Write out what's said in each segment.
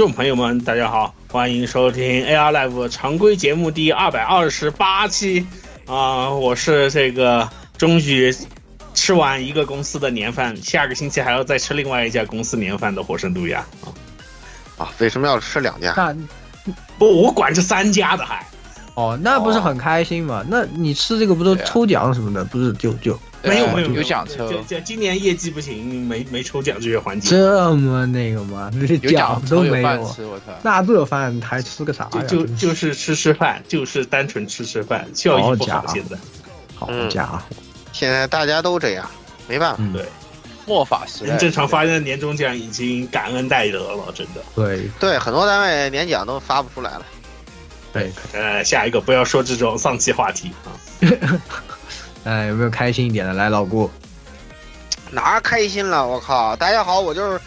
众朋友们，大家好，欢迎收听 AR Live 常规节目第二百二十八期啊、我是这个终于吃完一个公司的年饭，下个星期还要再吃另外一家公司年饭的火神杜亚啊！啊，为什么要吃两家？那不，我管这三家的还哦，那不是很开心吗？那你吃这个不都抽奖什么的？不是就就没有没有有奖车，就就今年业绩不行，没没抽奖这些环节，这么那个吗？那有奖都没有，饭吃，我操！那这饭还吃个啥呀？就就就是吃吃饭，就是单纯吃吃饭，效益不好。好家伙现在好嗯家伙，现在大家都这样，没办法。嗯，对末法时代，正常发的年终奖已经感恩戴德了，真的。对对，很多单位年奖都发不出来了。对，呃，下一个不要说这种丧气话题啊。哎，有没有开心一点的？来，老顾，哪儿开心了？我靠！大家好，我就是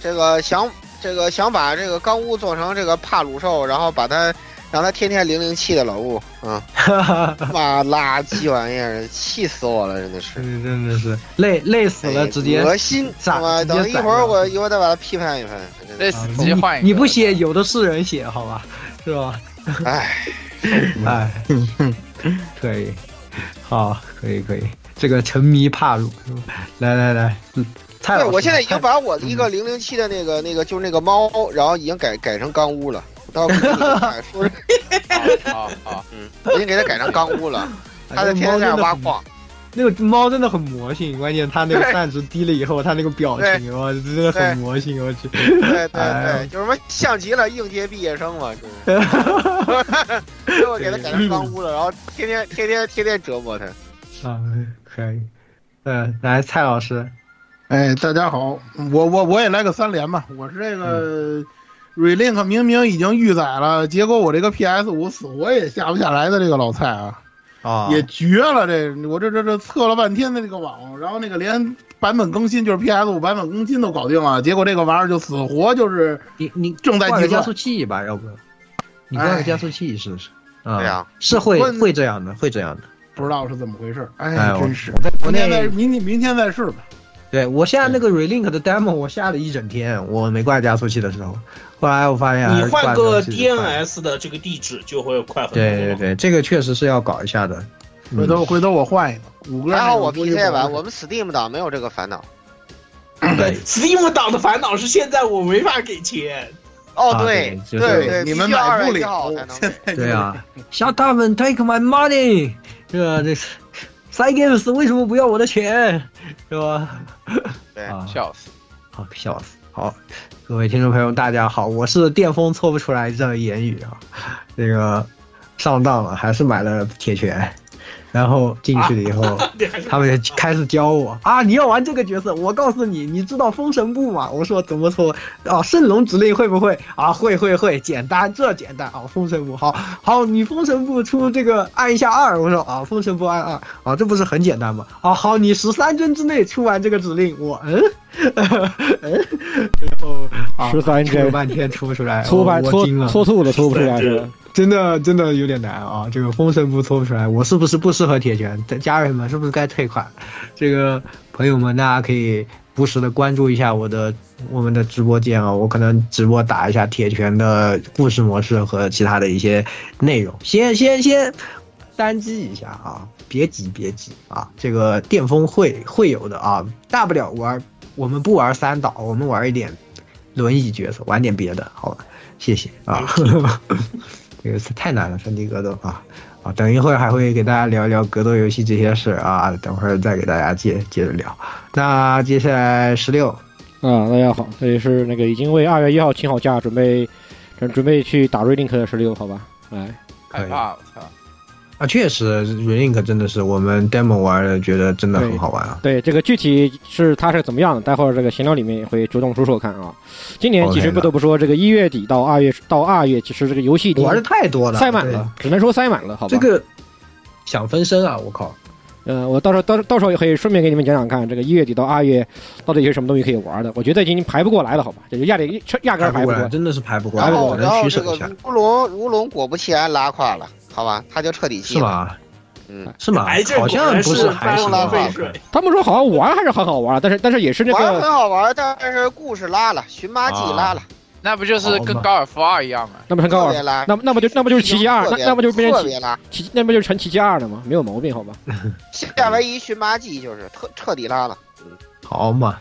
这个想这个想把这个钢屋做成这个帕鲁兽，然后把它让它天天零零七的老顾，嗯，妈垃圾玩意儿，气死我了，真的是。真真的是累累死了，哎直接恶心，咋他妈直接等一会儿我一会儿再把它批判一番。累死直接换一个。你不写，有的是人写，好吧？是吧？哎，哎，可以，好，可以可以，这个沉迷帕鲁，来来来，嗯，蔡老对，师，我现在已经把我的一个零零七的那个那个就是那个猫，然后已经改改成钢屋了。到时候说是，好好，嗯，我已经给它改成钢屋了。哎它在天天在那挖矿，那个猫真的很魔性，关键它那个散值低了以后，它那个表情，哇，真的很魔性，我去。对对哎对，就是什么像极了应届毕业生嘛，就是。我给它改成钢 屋了，然后天天天天天天折磨它。啊，可以。嗯，来，蔡老师，哎，大家好，我我我也来个三连吧。我是这个 Relink 明明已经预载了，结果我这个 PS 五死活也下不下来的这个老蔡啊，啊也绝了这！我这这这测了半天的那个网，然后那个连版本更新就是 PS 五版本更新都搞定了，结果这个玩意儿就死活就是你你正在加速器吧，要不？你换个加速器试试。啊对呀，是会关会这样的，会这样的。不知道是怎么回事。哎，真是我明天再明天明天再试吧。对我现在那个 Relink 的 demo，我下了一整天，我没挂加速器的时候，后来我发现你换个 DNS 的这个地址就会快很多。对对对，这个确实是要搞一下的。回头回头我换一个五个。还好我 PC 版，我们 Steam 档没有这个烦恼。对 Steam 党的烦恼是现在我没法给钱。哦，啊对对对对，你们要2买不月1号了才能。对啊，Shut up and take my money？这 Side Games 为什么不要我的钱，是吧？对啊，笑死！好笑死！好，各位听众朋友，大家好，我是电风搓不出来这言语啊。这个上当了，还是买了铁拳。然后进去了以后，他们就开始教我啊，你要玩这个角色，我告诉你，你知道封神部吗？我说怎么说？哦，圣龙指令会不会啊？会会会，简单，这简单啊！封神部好好，你封神部出这个按一下二，我说啊，封神部按二啊，这不是很简单吗？啊，好，你十三帧之内出完这个指令，我嗯 嗯，然后啊，13帧半天出不出来，搓半搓我我惊了，搓吐了搓不出来是吧？真的真的有点难啊！这个封神不搓不出来，我是不是不适合铁拳？家人们是不是该退款？这个朋友们，大家可以不时的关注一下我的我们的直播间啊，我可能直播打一下铁拳的故事模式和其他的一些内容。先 先先单击一下啊，别急别急啊，这个巅峰会会有的啊，大不了玩我们不玩三岛，我们玩一点轮椅角色，玩点别的，好吧？谢谢啊。这个是太难了，三 D 格斗啊啊！等一会儿还会给大家聊一聊格斗游戏这些事儿啊，等会儿再给大家接接着聊。那接下来十六，啊，大家好，这里是那个已经为二月一号请好假，准备准准备去打瑞林克的十六，好吧？来，害怕，我操！啊，确实 Relink 真的是我们 demo 玩的，觉得真的很好玩啊。对这个具体是它是怎么样的，待会儿这个闲聊里面也会着重说说看啊。今年其实不得不说，这个一月底到二月到二月，其实这个游戏已经玩的太多了，塞满了，只能说塞满了，好吧？这个想分身啊，我靠！呃，我到时候到到时候也可以顺便给你们讲讲看，这个一月底到二月到底有什么东西可以玩的。我觉得已经排不过来了，好吧？这就压力压根儿排不过来，真的是排不过来，然后然后这个能取舍一下。如龙如龙果不其然拉胯了，好吧，他就彻底是吗？嗯，是吗哎？这好像不是还行拉吧胯。他们说好像玩还是很好玩，但是但是也是那玩很，好玩，但是故事拉了，寻妈记拉了，那不就是跟高尔夫二一样吗？那不成高尔特别拉，那那不就那不就是奇迹二，那那不就变成奇特别拉。奇，那不就是成奇迹二了吗？没有毛病，好吧？夏威夷寻妈记就是彻彻底拉了。好嘛，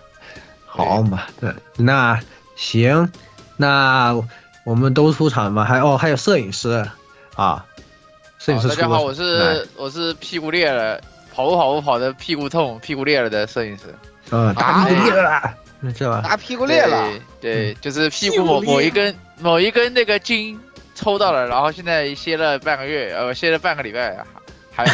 好嘛，对，那行，那我们都出场吧。还哦，还有摄影师啊，大家好，我是我是屁股裂了，跑步跑步跑的屁股痛，屁股裂了的摄影师。嗯，打屁股裂了，是吧？打屁股裂了，对，对，就是屁股某某一根某一根那个筋抽到了，然后现在歇了半个月，呃，歇了半个礼拜，还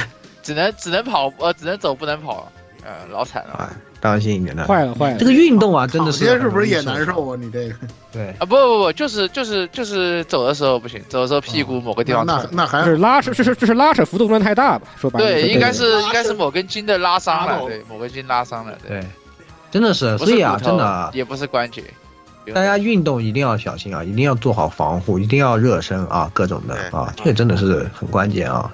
只能只能跑，呃，只能走不能跑，呃，老惨了。当心一点的，坏了坏了。这个运动啊，真的是今天是不是也难受啊？你这个对啊，不不不，就是就是就是走的时候不行，走的时候屁股某个地方那。那还是拉扯，这是就是拉扯幅度不能太大吧？说白了，对，应该是应该是某根筋的拉伤了，对，某根筋拉伤了，对，对，真的是，所以啊，真的啊，也不是关节。大家运动一定要小心啊，一定要做好防护，一定要热身啊，各种的啊，这个真的是很关键啊，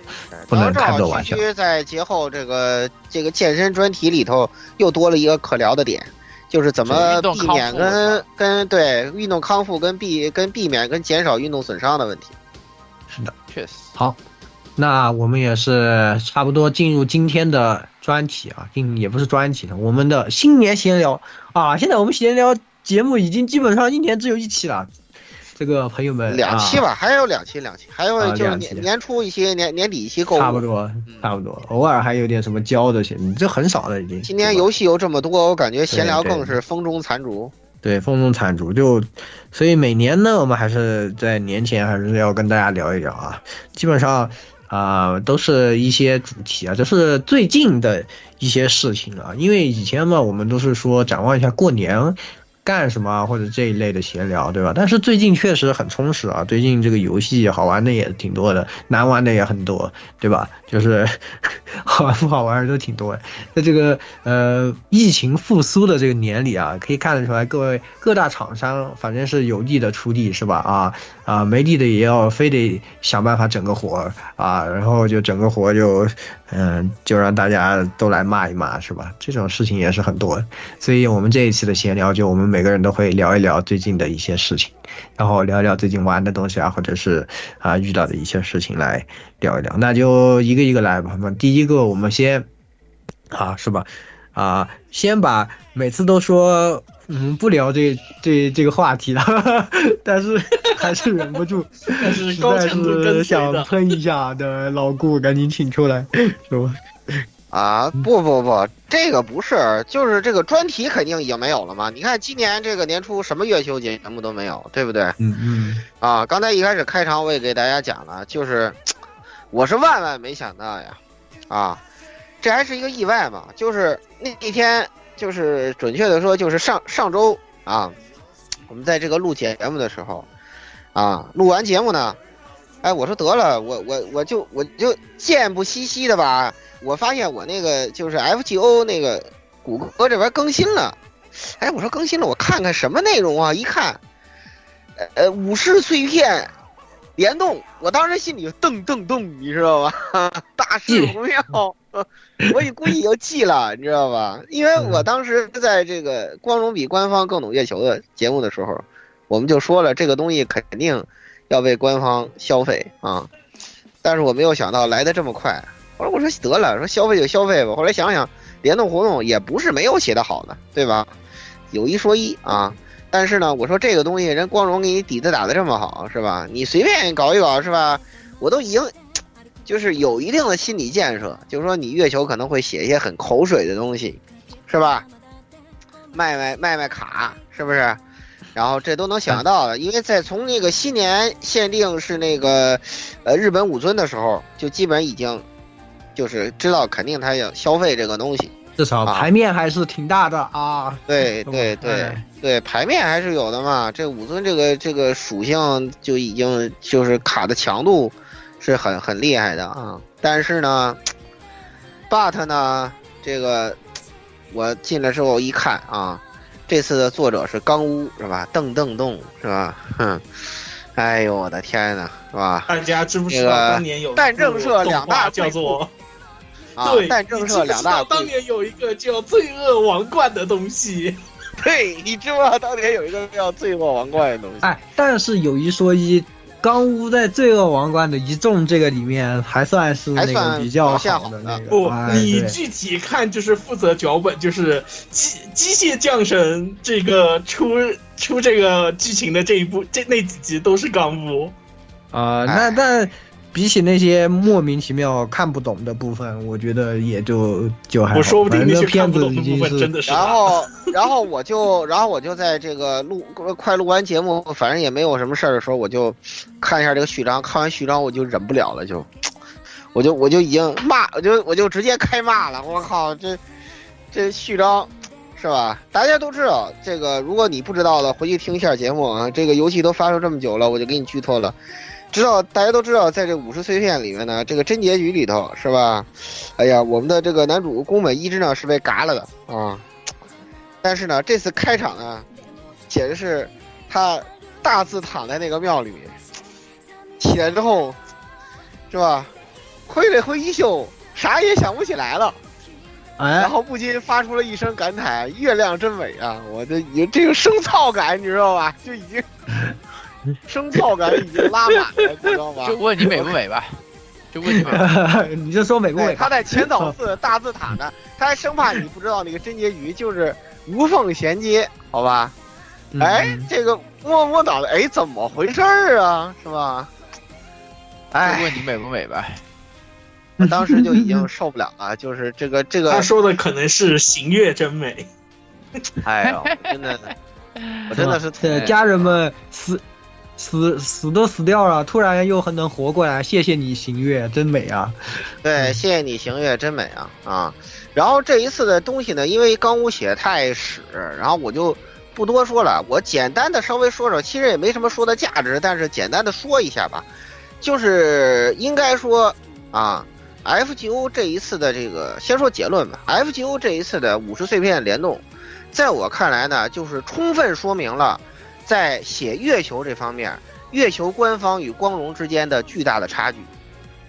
不能然后正好开这玩笑区。区在节后这个这个健身专题里头又多了一个可聊的点，就是怎么避免跟跟对运动康复跟避跟避免跟减少运动损伤的问题。是的，确实。好，那我们也是差不多进入今天的专题啊，进也不是专题了，我们的新年闲聊啊。现在我们闲聊节目已经基本上一年只有一期了，这个朋友们啊两期吧，还有两期，两期，还有就是啊年年初一些，年年底一些购物。差不多，差不多，偶尔还有点什么交的些，你这很少了已经。今年游戏有这么多，我感觉闲聊更是风中残烛。对，风中残烛就，所以每年呢，我们还是在年前还是要跟大家聊一聊啊，基本上啊、都是一些主题啊，这是最近的一些事情啊，因为以前嘛，我们都是说展望一下过年。干什么或者这一类的闲聊，对吧？但是最近确实很充实啊，最近这个游戏好玩的也挺多的，难玩的也很多，对吧？就是 好玩不好玩的都挺多。在这个呃疫情复苏的这个年里啊，可以看得出来，各位各大厂商反正是有地的出力是吧？啊啊，没地的也要非得想办法整个活啊，然后就整个活就嗯、就让大家都来骂一骂是吧？这种事情也是很多，所以我们这一期的闲聊就我们每个人都会聊一聊最近的一些事情，然后聊一聊最近玩的东西啊，或者是啊遇到的一些事情来聊一聊，那就一个一个来吧。那第一个我们先啊是吧？啊，先把每次都说嗯不聊这这这个话题了，但是 还是忍不住，但是实在高强度跟是想，喷一下的老顾，赶紧请出来，是吧？啊，不不不，这个不是，就是这个专题肯定已经没有了嘛。你看今年这个年初什么月休节目都没有，对不对？嗯嗯，啊，刚才一开始开场我也给大家讲了，就是我是万万没想到呀，啊，这还是一个意外嘛，就是那一天，就是准确的说，就是上上周啊，我们在这个录节目的时候，啊，录完节目呢，哎，我说得了，我我我就我就贱不兮兮的吧，我发现我那个就是 FGO 那个谷歌这边更新了，哎，我说更新了，我看看什么内容啊？一看，呃呃，武士碎片联动，我当时心里就噔噔噔，你知道吧？大事不妙，我也故意要记了，你知道吧？因为我当时在这个光荣比官方更懂月球的节目的时候，我们就说了这个东西肯定要被官方消费啊，但是我没有想到来的这么快。后来我说得了，说消费就消费吧。后来想想，联动活动也不是没有写的好的，对吧？有一说一啊。但是呢，我说这个东西人光荣给你底子打的这么好，是吧？你随便搞一搞，是吧？我都已经就是有一定的心理建设，就是说你月球可能会写一些很口水的东西，是吧？卖卖卖卖卡，是不是？然后这都能想到的，因为在从那个新年限定是那个呃日本武尊的时候，就基本已经就是知道肯定他要消费这个东西。至少牌面还是挺大的啊！对 对对对，牌面还是有的嘛。这武尊这个这个属性就已经就是卡的强度是很很厉害的啊。但是呢，but 呢，这个我进来之后一看啊，这次的作者是钢屋是吧？邓邓动是吧？哼，哎呦我的天呐，是吧？大家知不知道当年有蛋正社两大叫做？对，但正社两大，当年有一个叫《罪恶王冠》的东西。对，你知不知道当年有一个叫《罪恶王冠》的东西？哎，但是有一说一，钢屋在《罪恶王冠》的一众这个里面还算是那个比较好的那个。不，你具体看就是负责脚本，就是机机械降神这个出出这个剧情的这一部，这那几集都是钢屋。啊，那但。比起那些莫名其妙看不懂的部分，我觉得也就就还。我说不定那些片子已经真的是。然后，然后我就，然后我就在这个录快录完节目，反正也没有什么事儿的时候，我就看一下这个序章。看完序章，我就忍不了了，就，我就我就已经骂，我就我就直接开骂了。我靠，这这序章是吧？大家都知道这个，如果你不知道的，回去听一下节目啊。这个游戏都发售这么久了，我就给你剧透了。知道大家都知道，在这五十碎片里面呢，这个真结局里头是吧？哎呀，我们的这个男主宫本一之呢是被嘎了的啊。但是呢，这次开场呢，简直是他大字躺在那个庙里面，起来之后是吧？挥了挥衣袖，啥也想不起来了。哎，然后不禁发出了一声感慨：“月亮真美啊！”我的有这个生燥感，你知道吧？就已经。生操感已经拉满了，你知道吗？就问你美不美吧，就问你美，你就说美不美？他在浅草寺大字塔呢，他还生怕你不知道那个真结局就是无缝衔接，好吧？哎，这个摸摸脑袋，哎，怎么回事儿啊？是吧？哎，问你美不美吧？我当时就已经受不了了，就是这个这个。他说的可能是行月真美。哎呦，真的，我真的是家人们死。死死都死掉了，突然又能活过来，谢谢你行月，真美啊！对，谢谢你行月，真美啊啊！然后这一次的东西呢，因为钢屋写太屎，然后我就不多说了，我简单的稍微说说，其实也没什么说的价值，但是简单的说一下吧，就是应该说啊，FGO 这一次的这个，先说结论吧，FGO 这一次的五十碎片联动，在我看来呢，就是充分说明了。在写月球这方面，月球官方与光荣之间的巨大的差距，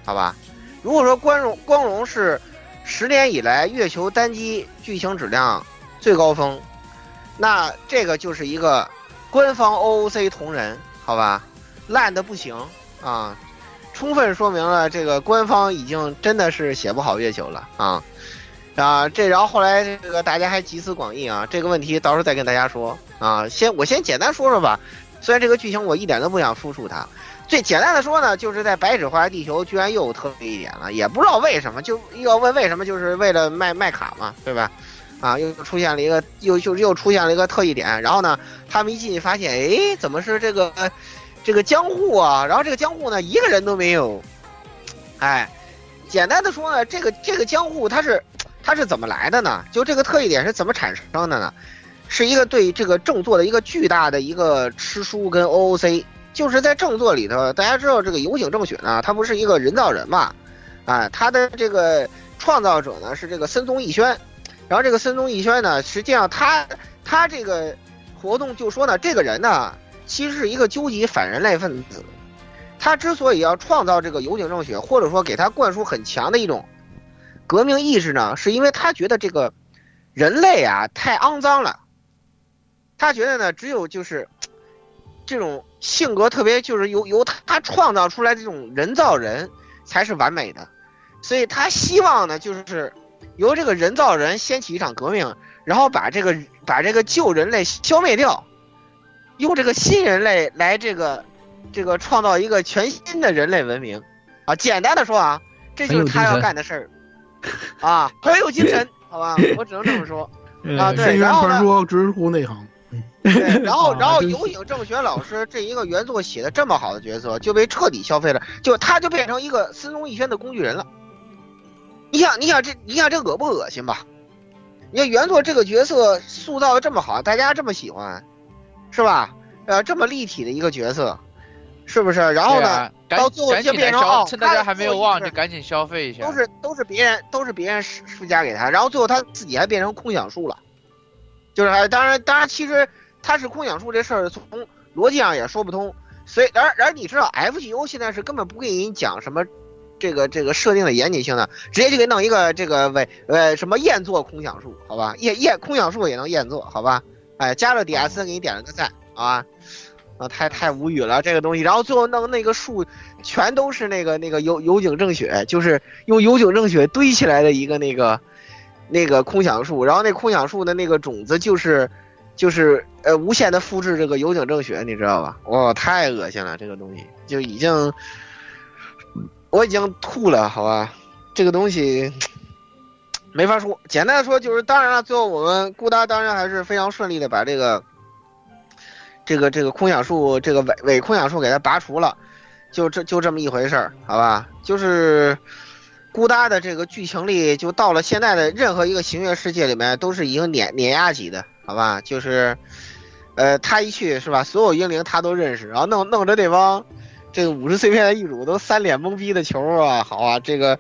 好吧？如果说光荣光荣是十年以来月球单机剧情质量最高峰，那这个就是一个官方 OOC 同人，好吧？烂的不行啊，充分说明了这个官方已经真的是写不好月球了啊。啊，这然后后来这个大家还集思广益啊，这个问题到时候再跟大家说啊。先我先简单说说吧，虽然这个剧情我一点都不想复述它，最简单的说呢，就是在白纸画地球居然又有特别一点了，也不知道为什么，就要问为什么，就是为了卖卖卡嘛，对吧？啊，又出现了一个又就又出现了一个特异点，然后呢，他们一进去发现，哎，怎么是这个这个江户啊？然后这个江户呢，一个人都没有，哎。简单的说呢，这个这个江户它是它是怎么来的呢？就这个特异点是怎么产生的呢？是一个对这个正作的一个巨大的一个吃书跟 OOC，就是在正作里头，大家知道这个有井正雪呢，他不是一个人造人嘛，啊，他的这个创造者呢是这个森宗义轩，然后这个森宗义轩呢，实际上他他这个活动就说呢，这个人呢其实是一个究极反人类分子，他之所以要创造这个有井正雪，或者说给他灌输很强的一种革命意识呢，是因为他觉得这个人类啊太肮脏了。他觉得呢，只有就是 这种性格特别，就是由由他创造出来这种人造人才是完美的，所以他希望呢，就是由这个人造人掀起一场革命，然后把这个把这个旧人类消灭掉，用这个新人类来这个这个创造一个全新的人类文明啊。简单的说啊，这就是他要干的事儿 啊，很有精神，好吧，我只能这么说 啊。对，然后？说直呼内行。对，然后然后啊有井正学老师这一个原作写的这么好的角色，就被彻底消费了，就他就变成一个森宗义轩的工具人了。你想，你想这，你想这恶不恶心吧？你看原作这个角色塑造的这么好，大家这么喜欢，是吧？呃，这么立体的一个角色，是不是？然后呢，啊到最后就变成哦，趁大家还没有忘，他就赶紧消费一下。都是都是别人都是别人施施加给他，然后最后他自己还变成空想术了，就是还当然当然其实他是空想术这事儿从逻辑上也说不通，所以然而然而你知道 FGO 现在是根本不给你讲什么这个这个设定的严谨性的，直接就给弄一个这个伪呃什么验作空想术，好吧验验空想术也能验作，好吧，哎加了 DS 给你点了个赞，好吧。太太无语了这个东西，然后最后弄那个树，全都是那个那个油油井正雪，就是用油井正雪堆起来的一个那个那个空想树，然后那空想树的那个种子就是就是呃无限的复制这个油井正雪，你知道吧？哇，太恶心了，这个东西就已经我已经吐了，好吧？这个东西没法说，简单的说就是，当然了，最后我们顾达当然还是非常顺利的把这个这个这个空想术这个伪伪空想术给它拔除了。就这就这么一回事儿，好吧？就是孤搭的这个剧情力，就到了现在的任何一个行月世界里面，都是已经碾碾压级的，好吧？就是，呃，他一去是吧，所有英灵他都认识，然后弄弄着这帮这个五十碎片的异主都三脸懵逼的球啊，好啊，这个，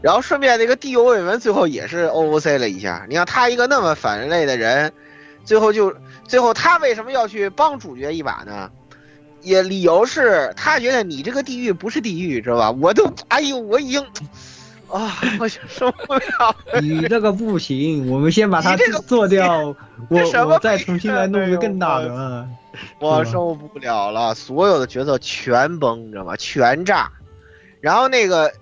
然后顺便那个地游伟文最后也是 OOC 了一下，你看他一个那么反人类的人，最后就最后他为什么要去帮主角一把呢？也理由是他觉得你这个地狱不是地狱，知道吧？我都哎呦，我已经啊，我受不了了。你这个不行，我们先把它你这个做掉，我我再重新来弄一个更大的啊。我受不了了，所有的角色全崩，你知道吗？全炸。然后那个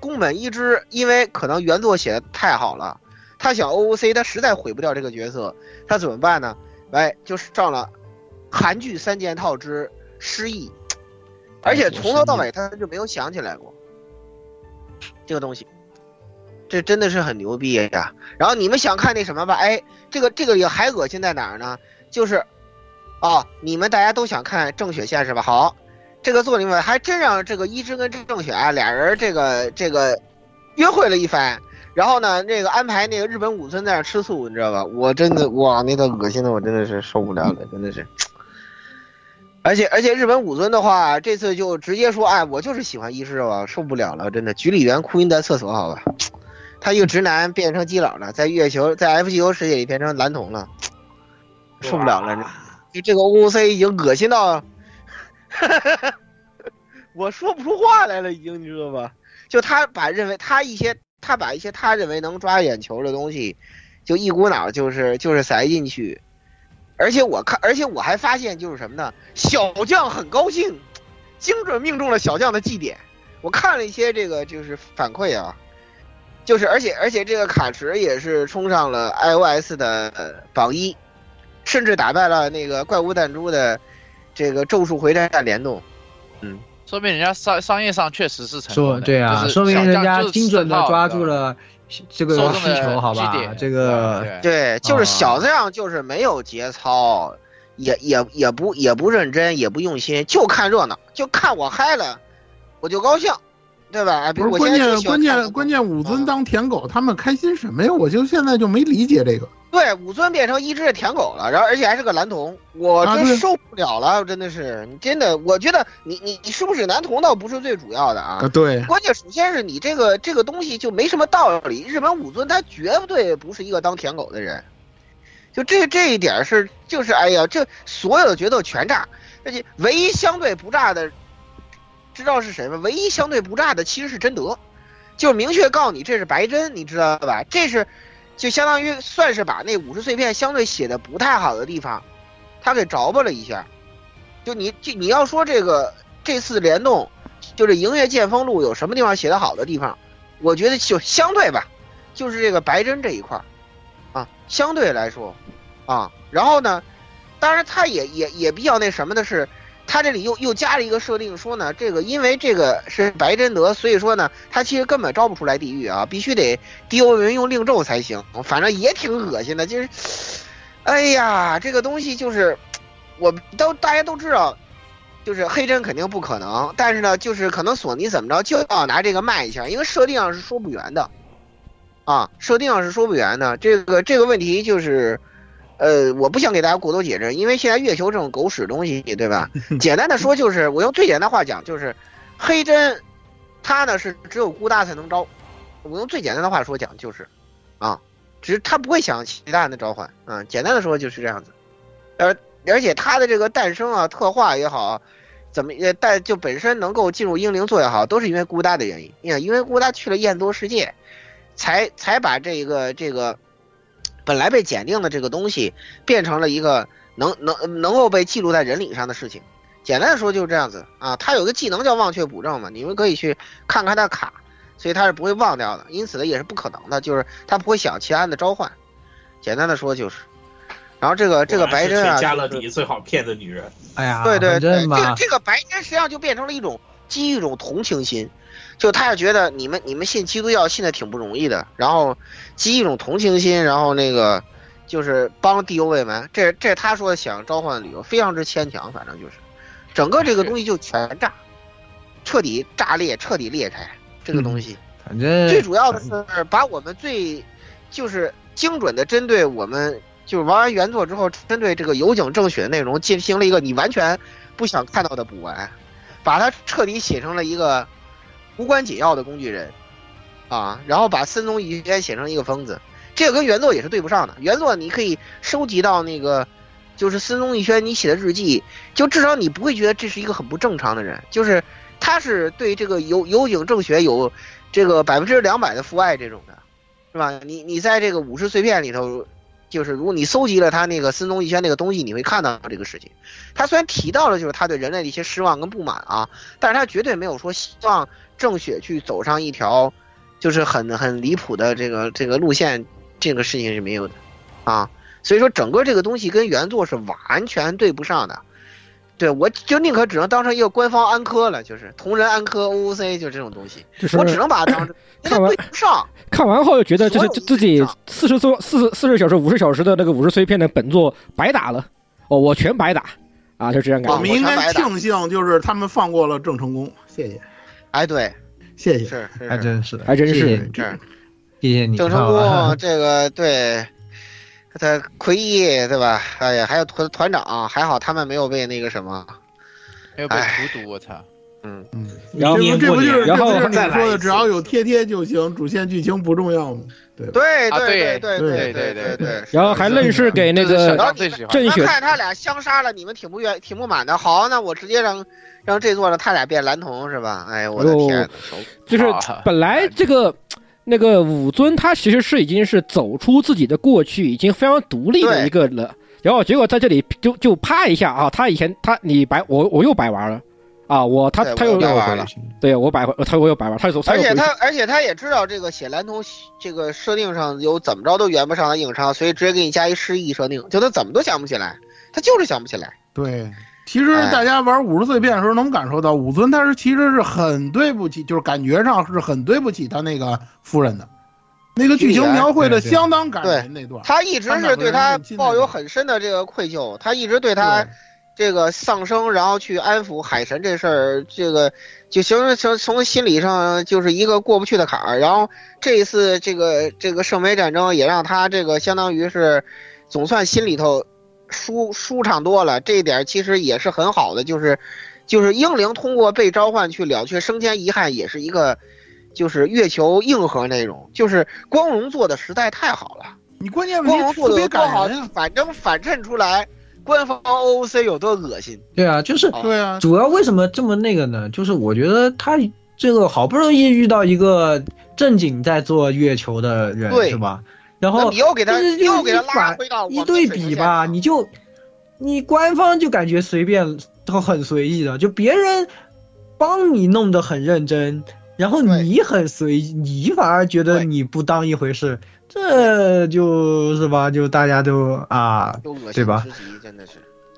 宫本一之，因为可能原作写的太好了，他想 OOC，他实在毁不掉这个角色，他怎么办呢？哎，就是上了韩剧三件套之失忆，而且从头到尾他就没有想起来过这个东西。这真的是很牛逼呀！然后你们想看那什么吧？哎，这个这个也还恶心在哪儿呢？就是哦，你们大家都想看郑雪线是吧？好，这个作里面还真让这个一枝跟郑雪啊俩人这个这个约会了一番，然后呢，那个安排那个日本武村在那吃素，你知道吧？我真的哇，那个恶心的我真的是受不了了，真的是。而且而且日本武尊的话，这次就直接说，哎，我就是喜欢医师吧，受不了了，真的。局里员哭晕在厕所，好吧。他一个直男变成基佬了，在月球在 FGO 世界里变成蓝童了，受不了了。就这个 OOC 已经恶心到，我说不出话来了，已经你知道吧？就他把认为他一些他把一些他认为能抓眼球的东西，就一股脑就是就是塞进去，而且我看，而且我还发现就是什么呢？小将很高兴，精准命中了小将的绩点。我看了一些这个就是反馈啊，就是而且而且这个卡池也是冲上了 iOS 的榜一，甚至打败了那个怪物弹珠的这个咒术回战联动。嗯，说明人家商商业上确实是成功的。说对啊，就是说明人家精准的抓住了这个需求，好吧？这个对对，就是小这样就是没有节操，也也也不也不认真，也不用心，就看热闹，就看我嗨了，我就高兴，对吧？哎，比不是关键关键关键，武尊当舔狗，他们开心什么呀？我就现在就没理解这个。对，武尊变成一只的舔狗了，然后而且还是个男童，我真受不了了，真的是，你真的，我觉得你你你是不是男童倒不是最主要的啊啊，，对，关键首先是你这个这个东西就没什么道理，日本武尊他绝对不是一个当舔狗的人，就这这一点是就是哎呀，这所有的决斗全炸，而且唯一相对不炸的，知道是谁吗？唯一相对不炸的其实是贞德，就是明确告诉你这是白真，你知道吧？这是就相当于算是把那五十碎片相对写的不太好的地方，他给着吧了一下。就你就你要说这个这次联动，就是《营业剑锋录》有什么地方写的好的地方，我觉得就相对吧，就是这个白真这一块，啊，相对来说，啊，然后呢，当然他也也也比较那什么的是，他这里又又加了一个设定，说呢，这个因为这个是白真德，所以说呢，他其实根本招不出来地狱啊，必须得地欧人用令咒才行，反正也挺恶心的，就是，哎呀，这个东西就是，我都大家都知道。就是黑针肯定不可能，但是呢，就是可能索尼怎么着就要拿这个卖一下，因为设定上是说不圆的，啊，设定上是说不圆的。这个这个问题就是，呃，我不想给大家过多解释，因为现在月球这种狗屎东西，对吧？简单的说就是，我用最简单话讲就是，黑针，它呢是只有孤大才能招，我用最简单的话说讲就是，啊，只是他不会想其他人的召唤，啊，简单的说就是这样子，而而且它的这个诞生啊、特化也好，怎么也但就本身能够进入英灵座也好，都是因为孤大的原因。因为因为孤大去了燕多世界，才才把这个这个本来被检定的这个东西变成了一个能能能够被记录在人理上的事情。简单的说就是这样子啊，他有个技能叫忘却补正嘛，你们可以去看看他的卡，所以他是不会忘掉的，因此呢也是不可能的，就是他不会想其他的召唤。简单的说就是，然后这个这个白针啊，加勒比最好骗的女人，哎呀，对对对，这个，这个白针实际上就变成了一种基于一种同情心，就他是觉得你们你们信基督教信的挺不容易的，然后基一种同情心，然后那个就是帮地犹未门，这这他说想召唤的理由非常之牵强，反正就是整个这个东西就全炸，彻底炸裂，彻底裂开这个东西。反正最主要的是把我们最就是精准的针对我们就是玩完原作之后，针对这个有井正雪的内容进行了一个你完全不想看到的补完，把它彻底写成了一个无关紧要的工具人啊，然后把森宗一轩写成一个疯子，这个跟原作也是对不上的。原作你可以收集到那个。就是森宗一轩你写的日记，就至少你不会觉得这是一个很不正常的人，就是他是对这个有有井正学有这个百分之两百的父爱这种的，是吧？你你在这个武士碎片里头，就是如果你搜集了他那个森宗一轩那个东西，你会看到这个事情。他虽然提到了就是他对人类的一些失望跟不满啊，但是他绝对没有说希望正雪去走上一条就是很很离谱的这个这个路线，这个事情是没有的啊。所以说整个这个东西跟原作是完全对不上的。对，我就宁可只能当成一个官方安科了，就是同人安科 OOC 就这种东西，就是我只能把它当成，因看完为对不上。看完后就觉得就是自己四十多四四十小时五十小时的那个五十碎片的本作白打了，哦，我全白打啊，就这样感觉。我们应该庆幸，就是他们放过了郑成功，谢谢，哎，对，谢谢。是是还，真是，还真是谢谢你是谢谢你，郑成功 这个对，他奎一对吧？哎呀，还有团团长，还好他们没有被那个什么，没有被哎荼毒，我操！嗯嗯，然后这不就是然后这不就是你说的只要有贴贴就行，主线剧情不重要吗？对？对啊对对对对对对然后还愣是给那个郑雪看他俩相杀了，你们挺不愿挺不满的。好，那我直接让让这座让他俩变蓝瞳是吧？哎，我的天，就是啊本来这个那个武尊他其实是已经是走出自己的过去，已经非常独立的一个了。然后结果在这里就就啪一下啊，他以前他你白我我又白玩了啊，我他他又我又白玩了。对我白他我又白玩，他又他而且他而且他也知道这个写蓝瞳这个设定上有怎么着都圆不上的硬伤，所以直接给你加一失忆设定，就他怎么都想不起来，他就是想不起来。对，其实哎大家玩五十岁变的时候能感受到，武尊他是其实是很对不起，就是感觉上是很对不起他那个夫人的，那个剧情描绘的相当感人那段。他一直是对他抱有很深的这个愧疚，他一直对他这个丧生，然后去安抚海神这事儿，这个就形成从从心理上就是一个过不去的坎儿。然后这一次这个这个圣杯战争也让他这个相当于是总算心里头舒舒畅多了，这一点其实也是很好的，就是就是英灵通过被召唤去了却生前遗憾，也是一个就是月球硬核内容，就是光荣做的实在太好了。你关键光荣做问题特别的多好感人，呀。反正反衬出来官方 OOC 有多恶心。对啊，就是哦对啊，主要为什么这么那个呢？就是我觉得他这个好不容易遇到一个正经在做月球的人，是吧？然后你又给他就是又给他拉回到一对比吧，你就你官方就感觉随便都很随意的，就别人帮你弄得很认真，然后你很随意，你反而觉得你不当一回事，这就是吧？就大家都啊，都恶心对吧至极，真的是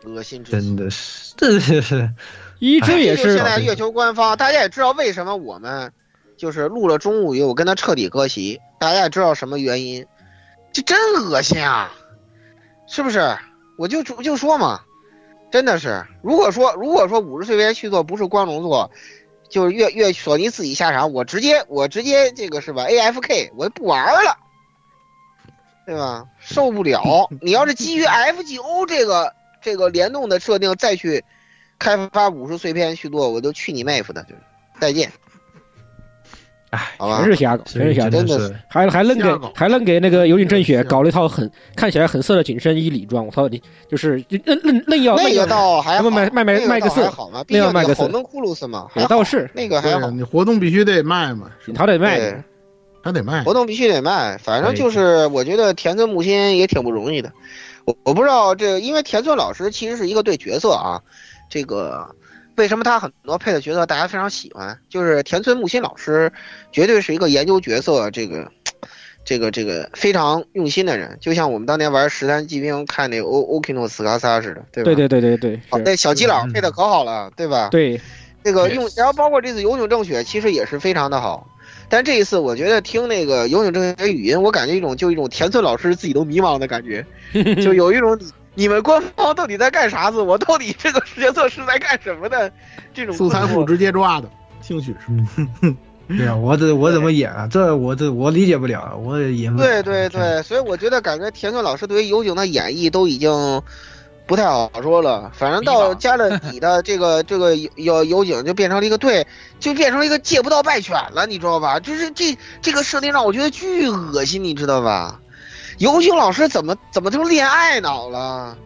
恶心至极。真的是，这是 一只也是是现在月球官方，大家也知道为什么我们就是录了中午以后，我跟他彻底割席，大家也知道什么原因，这真恶心啊，是不是？我就我就说嘛，真的是，如果说如果说五十岁别续作不是光荣作，就是月月索尼自己下场，我直接我直接这个是吧？AFK 我不玩了，对吧？受不了！你要是基于 FGO 这个这个联动的设定再去开发五十碎片续作，我就去你妹夫的！就是再见，哎，好吧全？是瞎搞，全是瞎搞，真的是还还愣给还愣给那个有井正雪搞搞了一套很看起来很色的紧身衣礼装，我操你就是就愣愣愣要那个要倒还好，卖卖卖卖个色还好嘛，那毕竟要卖个色那个红灯库鲁斯嘛，也倒是那个还好你活动必须得卖嘛，他得卖他得卖。活动必须得卖，反正就是我觉得田村木心也挺不容易的。我我不知道这，因为田村老师其实是一个对角色啊，这个为什么他很多配的角色大家非常喜欢，就是田村木心老师绝对是一个研究角色这个。这个这个非常用心的人，就像我们当年玩《十三骑兵》看那个欧欧 k 诺斯卡萨似的，对吧？对对对对对，好，是那小基佬嗯配的可好了，对吧？对，那个用，然后包括这次永久正雪，其实也是非常的好。但这一次，我觉得听那个游泳正雪语音，我感觉一种就一种田村老师自己都迷茫的感觉，就有一种你你们官方到底在干啥子？我到底这个角色是在干什么的？这种素材库直接抓的，兴许是。对啊，我这我怎么演啊？这我这我理解不了，我也演不了。对对对，所以我觉得感觉田村老师对于游泳的演绎都已经不太好说了。反正到加了你的这个 这个有有有井就变成了一个队，就变成了一个借不到败犬了，你知道吧？就是这这个设定让我觉得巨恶心，你知道吧？游行老师怎么怎么就恋爱脑了？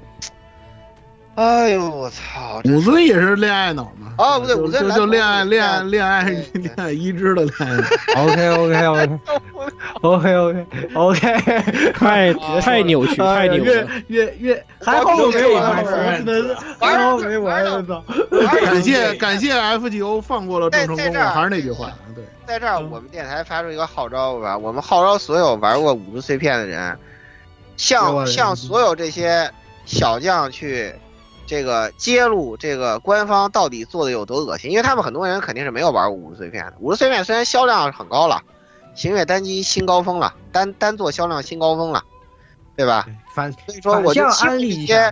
哎呦我操！真是武尊也是恋爱脑吗？哦不对就武尊就就恋爱恋爱恋爱恋爱一枝的恋爱脑。OK OK OK OK OK OK，太啊太扭曲，太扭越了。越越 还好我没玩，真的是还好我没玩，我操！感谢感谢 FGO 放过了郑成功，在在这儿我还是那句话，对，在这儿，我们电台发出一个号召吧，我们号召所有玩过五十碎片的人，向向所有这些小将去这个揭露这个官方到底做的有多恶心，因为他们很多人肯定是没有玩过五十碎片的。五十碎片虽然销量很高了，行月单机新高峰了，单单做销量新高峰了，对吧？反所以说我就安利一些？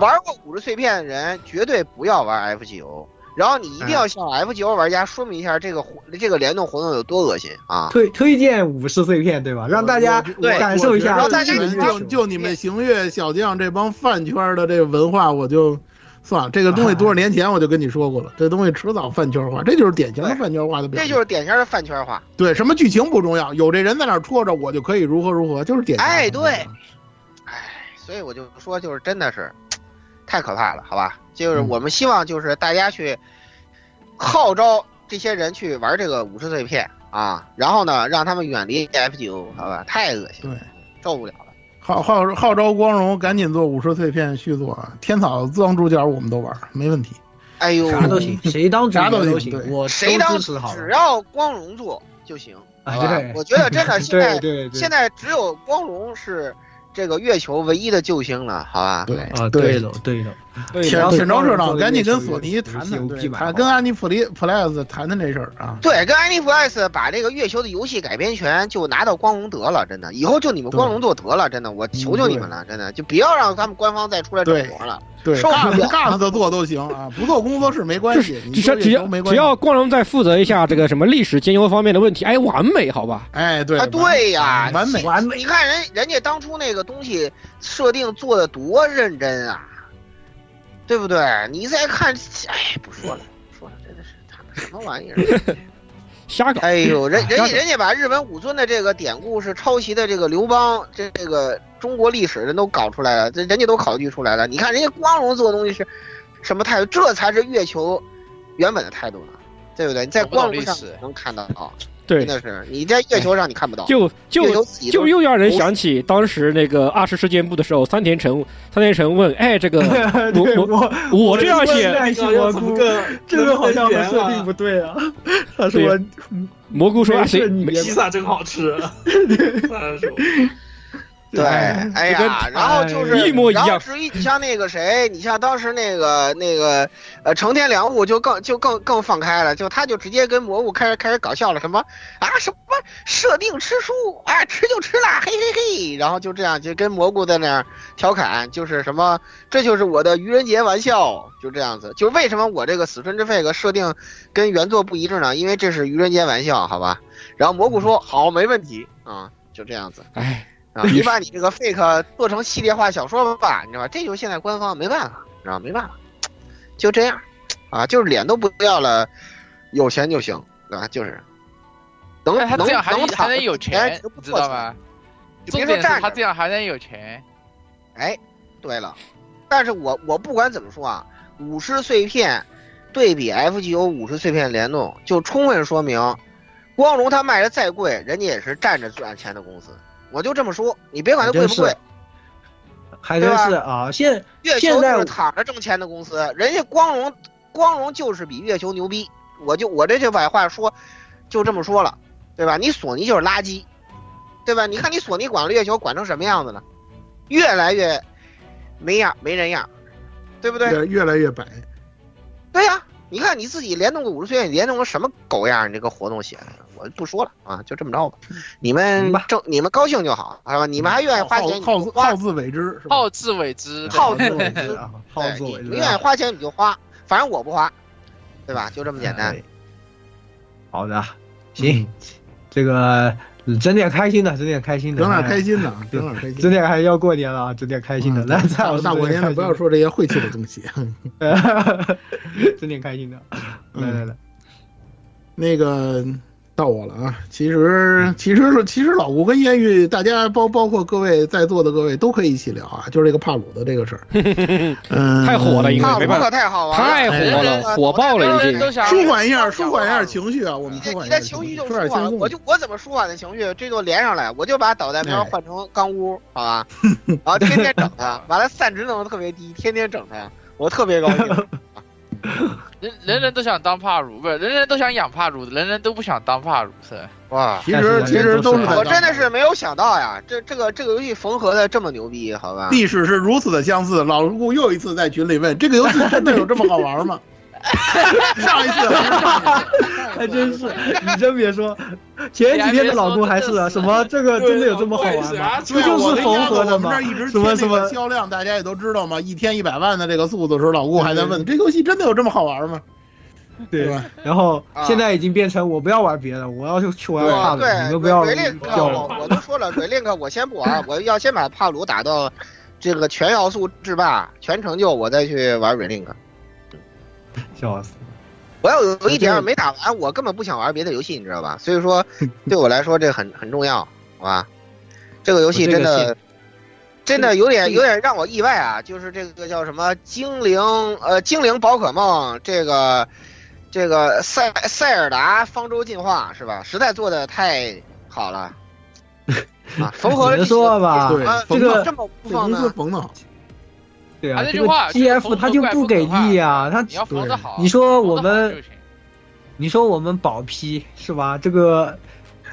玩过五十碎片的人绝对不要玩 FGO，然后你一定要向 FGO 玩家说明一下这个活这个联动活动有多恶心啊！推推荐五十碎片，对吧？让大家感受一下我觉得大家就一起玩就就你们行月小将这帮饭圈的这个文化，我就算了。这个东西多少年前我就跟你说过了，这东西迟早饭圈化，这就是典型的饭圈化的表这。就是典型的饭圈化。对什么剧情不重要，有这人在那儿戳着，我就可以如何如何，就是典型的哎。对哎，所以我就说，就是真的是太可怕了，好吧？就是嗯我们希望就是大家去号召这些人去玩这个五十碎片啊，然后呢，让他们远离 FGO，好吧？太恶心了，对，受不了了。号号号召光荣赶紧做五十碎片续作啊！天草当主角我们都玩，没问题。哎呦，啥都行，谁当主啥都角都行，我谁当。只要光荣做就行，好吧？哎对我觉得真的 现在对对对，现在只有光荣是这个月球唯一的救星了，好吧？对。啊，对。了对了，对铁然后铁昭社长赶紧跟索尼谈谈，谈跟安妮普利普莱斯谈谈这事儿啊。对，跟安妮普莱斯把这个月球的游戏改编权就拿到光荣得了，真的，以后就你们光荣做得了，真的，我求求你们了，真的，就不要让他们官方再出来整活了。对，受不干了干着做都行啊，不做工作室没关系，只要只要只。要光荣再负责一下这个什么历史兼优方面的问题，哎，完美，好吧？哎，对啊，对呀，完美完美你看人人家当初那个东西设定做的多认真啊，对不对？你再看，哎，不说了，不说了，真的是他们什么玩意儿？瞎搞。哎呦，人人家人家把日本武尊的这个典故是抄袭的这个刘邦，这这个中国历史人都搞出来了，这人家都考据出来了。你看人家光荣做的东西是什么态度？这才是月球原本的态度呢，对不对？你在光荣上历史能看到啊，对真，的是你在月球上你看不到，就就就又让人想起当时那个二十事件部的时候，三田成三田成问，哎，这个 我对我我我这样写，蘑菇，这个好像和设定不对啊。他说蘑菇说啊，谁披萨真好吃，对，哎呀，然后就是一模一样然后至于你像那个谁，你像当时那个那个呃成天良悟就更就更更放开了，就他就直接跟蘑菇开始开始搞笑了，什么啊什么设定吃书啊吃就吃啦，嘿嘿嘿，然后就这样就跟蘑菇在那儿调侃，就是什么这就是我的愚人节玩笑，就这样子。就为什么我这个死春之 fake 设定跟原作不一致呢？因为这是愚人节玩笑，好吧？然后蘑菇说好，没问题啊，就这样子。哎，啊，你把你这个 fake 做成系列化小说吧，你知道吧？这就是现在官方没办法，你知道没办法，就这样，啊，就是脸都不要了，有钱就行，对吧？就是，能但他能这样还能还能有钱不知？道吗？重点是他别说站着，这样还能有钱，哎，对了，但是我我不管怎么说啊，五十碎片对比 FGO 五十碎片联动，就充分说明，光荣他卖的再贵，人家也是站着赚钱的公司。我就这么说，你别管它贵不贵，还真是啊。现月球就是躺着挣钱的公司，人家光荣光荣就是比月球牛逼。我就我这就把话说，就这么说了，对吧？你索尼就是垃圾，对吧？你看你索尼管了月球管成什么样子了，越来越没样没人样，对不对？越越来越白。对呀、你看你自己联动个五十岁，你联动个什么狗样？你这个活动写的，我不说了啊，就这么着吧。你们行吧挣你们高兴就好，是吧？你们还愿意花钱，好你就花好自为之，是吧？好自为之，好自自为之啊，好自为之你愿意花钱你就花，反正我不花，对吧？就这么简单。哎好的，行，这个整点开心的，整点开心的，整点哎开心的，整点开心。整点还要过年了啊，整点开心的，来，蔡老师大过年的。不要说这些晦气的东西。整点开心的，来来来，那个到我了啊！其实其实其实老吴跟烟玉，大家包包括各位在座的各位都可以一起聊啊，就是这个帕鲁的这个事儿。嗯，太火了因为帕鲁可没办法太好玩了，太火了，火爆了已经。舒缓一下，舒缓一下情绪啊！我们你的你的情绪就说舒缓。我就我怎么舒缓的情绪，这就连上来，我就把导弹苗哎换成钢屋，好吧？然后天天整它，完了散值弄得特别低，天天整它，我特别高兴。人人人都想当帕鲁，不是人人都想养帕鲁，人人都不想当帕鲁，是吧哇！其实其实都是我真的是没有想到呀，这这个这个游戏缝合的这么牛逼，好吧？历史是如此的相似。老顾又一次在群里问：这个游戏真的有这么好玩吗？上一次还真是，你真别说，前几天的老公还是啊，什么这个真的有这么好玩吗？不就是缝合的吗什么什么？销量，大家也都知道嘛，一天一百万的这个速度的时候，老顾还在问：这游戏真的有这么好玩吗？对对吧？然后啊现在已经变成我不要玩别的，我要去去玩对帕鲁，对，你们不要我。都说了，瑞令克我先不玩，我要先把帕鲁打到这个全要素制霸、全成就，我再去玩瑞令克。笑死！我要有一点没打完，我根本不想玩别的游戏，你知道吧？所以说，对我来说这很很重要，好吧？这个游戏真的真的有点有点让我意外啊！就是这个叫什么精灵呃精灵宝可梦这个这个塞塞尔达方舟进化是吧？实在做的太好了 啊！缝合了只能说吧缝的这么不放呢？缝的好，对啊，这个 GF 他就不给力啊，他你说我们你说我们保批是吧？这个，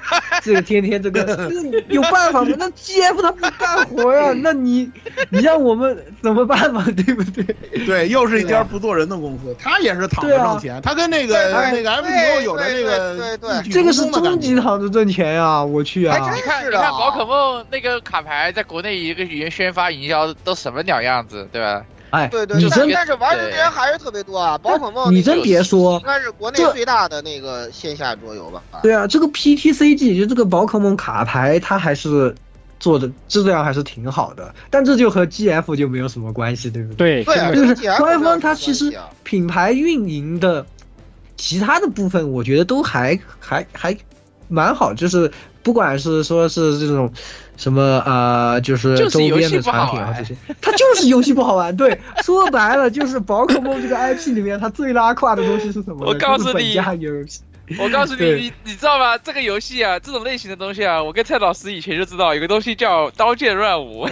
这个天天这个这有办法吗？那 GF 他不干活呀、那你你让我们怎么办嘛？对不对？对，又是一家不做人的公司，他也是躺着挣钱，他跟那个那个 M T O 有着那个这个是终极躺着挣钱呀、我去啊！你看，你看宝可梦那个卡牌在国内一个语言宣发营销都什么鸟样子，对吧？哎，对对，你真但但是玩的人还是特别多啊，宝可梦你真别说应，该是国内最大的那个线下桌游吧？对啊，这个 PTCG 就这个宝可梦卡牌，它还是做的质量还是挺好的，但这就和 GF 就没有什么关系，对不对？对，啊，就是官方它其实品牌运营的其他的部分，我觉得都还还还蛮好，就是不管是说是这种什么呃，就是周边的不好玩产品啊这些，它就是游戏不好玩。对，说白了就是宝可梦这个 IP 里面它最拉胯的东西是什么？我告诉就是本你家游戏。我告诉你，你你知道吗？这个游戏啊，这种类型的东西啊，我跟蔡老师以前就知道有个东西叫《刀剑乱舞》，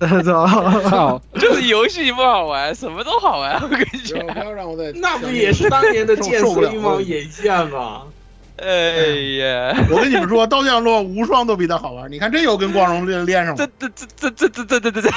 就是游戏不好玩，什么都好玩。我跟你讲，不要让我再那不也是当年的 剑受不了丝猫眼线吗？哎呀，我跟你们说，刀剑乱无双都比它好玩。你看，这又跟光荣连连上这了。这这这这这这这这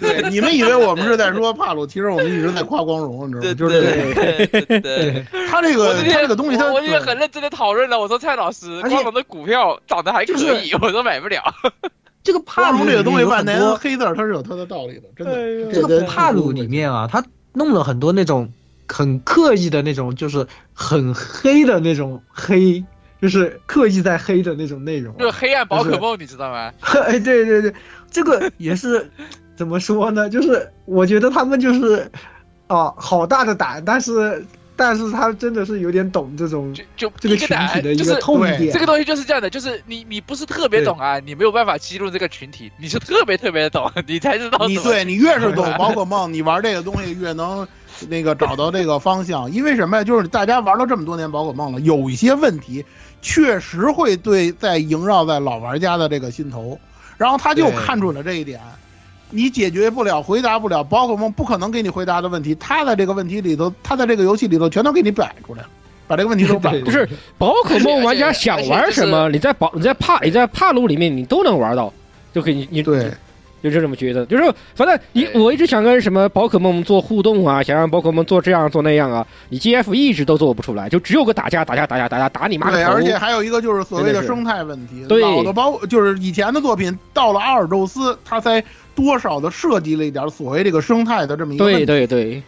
对，你们以为我们是在说帕鲁，其实我们一直在夸光荣，你知道吗？这就是对对对。他这个他这个东西，他我也很认真的讨论了。我说蔡老师，光荣的股票涨得还可以，我说买不了。这个帕鲁光荣这个东西万年很多黑字，它是有它的道理的，真的。这这个帕鲁里面啊，他弄了很多那种很刻意的那种，就是很黑的那种黑，就是刻意在黑的那种内容啊。就是黑暗宝可梦，你知道吗？哎，对对对，这个也是怎么说呢？就是我觉得他们就是啊，好大的胆，但是但是他真的是有点懂这种就就这个群体的一个就是痛点。这个东西就是这样的，就是你你不是特别懂啊，你没有办法激怒这个群体，你是特别特别懂，你才知道你对你越是懂宝可梦，你玩这个东西越能那个找到这个方向。因为什么呀？就是大家玩了这么多年宝可梦了，有一些问题确实会对在萦绕在老玩家的这个心头，然后他就看准了这一点。你解决不了、回答不了，宝可梦不可能给你回答的问题，他在这个问题里头，他在这个游戏里头全都给你摆出来了，把这个问题都摆出来了。就是宝可梦玩家想玩什么，你在宝你在帕你在帕鲁里面你都能玩到，就可以你对，就是这么觉得，就是反正你我一直想跟什么宝可梦做互动啊，想让宝可梦做这样做那样啊，你 GF 一直都做不出来，就只有个打架打架打架打架打你妈对，个头。而。且还有一个就是所谓的生态问题。对。老的包就是以前的作品，到了阿尔宙斯，他才多少的设计了一点所谓这个生态的这么一个对，对对。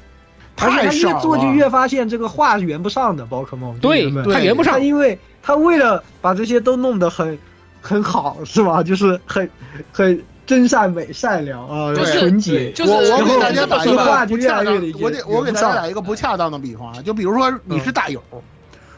而且他越做就越发现这个画圆不上的宝可梦，对他圆不上。他因为他为了把这些都弄得很很好，是吧？就是很很真善美、善良啊，纯洁。就是我我给大家打一个话不恰当就越来越，我给我给大家打一个不恰当的比方啊，就比如说你是大友，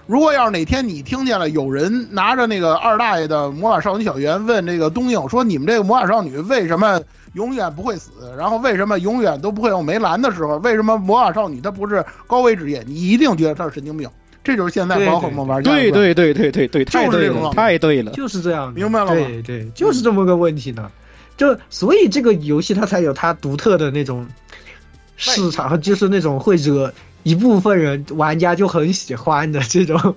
如果要是哪天你听见了有人拿着那个二大爷的魔法少女小圆问这个东映说你们这个魔法少女为什么永远不会死，然后为什么永远都不会有梅兰的时候，为什么魔法少女她不是高危职业？你一定觉得她是神经病，这就是现在对宝可梦玩家对对对对对对，太对了就是这种太对了。就是这样的，明白了吗对对，就是这么个问题呢。就所以这个游戏它才有它独特的那种市场，就是那种会惹一部分人玩家就很喜欢的这种。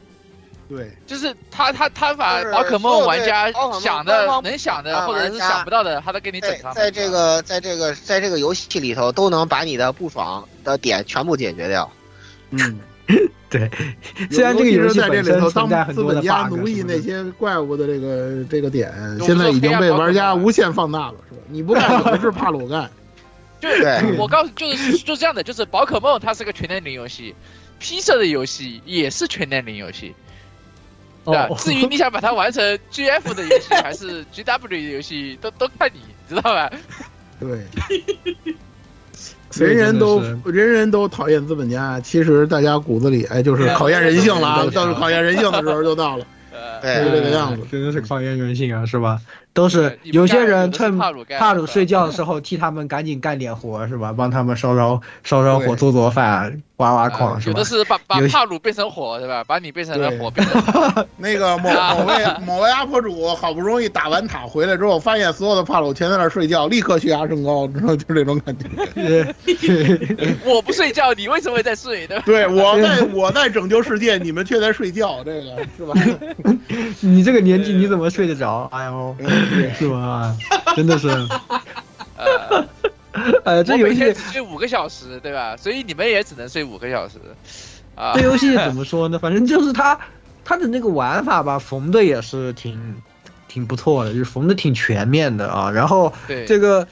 对。就是他他他把宝可梦玩家想的能想的啊或者是想不到的，他都给你整上。在这个在这个在这个游戏里头，都能把你的不爽的点全部解决掉。嗯，对，虽然这个游戏在这里头当资本家奴役那些怪物的这个这个点，现在已经被玩家无限放大了，是吧？你不干，有的是怕裸干。就我告诉就是就是这样的，就是宝可梦它是个全年龄游戏，披萨的游戏也是全年龄游戏。对至于你想把它玩成 GF 的游戏还是 GW 的游戏，都都看你，知道吧？对，人人都人人都讨厌资本家，其实大家骨子里哎，就是考验人性了啊！对到考验人性的时候就到了，对，就是这，个样子。真的是考验人性啊，是吧？都是有些人趁帕鲁睡觉的 时候替他们赶紧干点活，是吧？帮他们烧烧烧烧火、做做饭、挖挖矿，是吧呃有的？是把把帕鲁变成火，对吧？把你变成了火，变 成那个某 某位某位 UP 主好不容易打完塔回来之后，发现所有的帕鲁全在那睡觉，立刻血压升高，知道就这种感觉。我不睡觉，你为什么会在睡？对吧？对，我在我在拯救世界，你们却在睡觉，这个是吧？你这个年纪你怎么睡得着？哎呦，是吧？真的是，呃，呃，这游戏只睡五个小时，对吧？所以你们也只能睡五个小时。啊这，游戏怎 么说呢？反正就是它它的那个玩法吧，缝的也是挺挺不错的，就是缝的挺全面的啊。然后，这个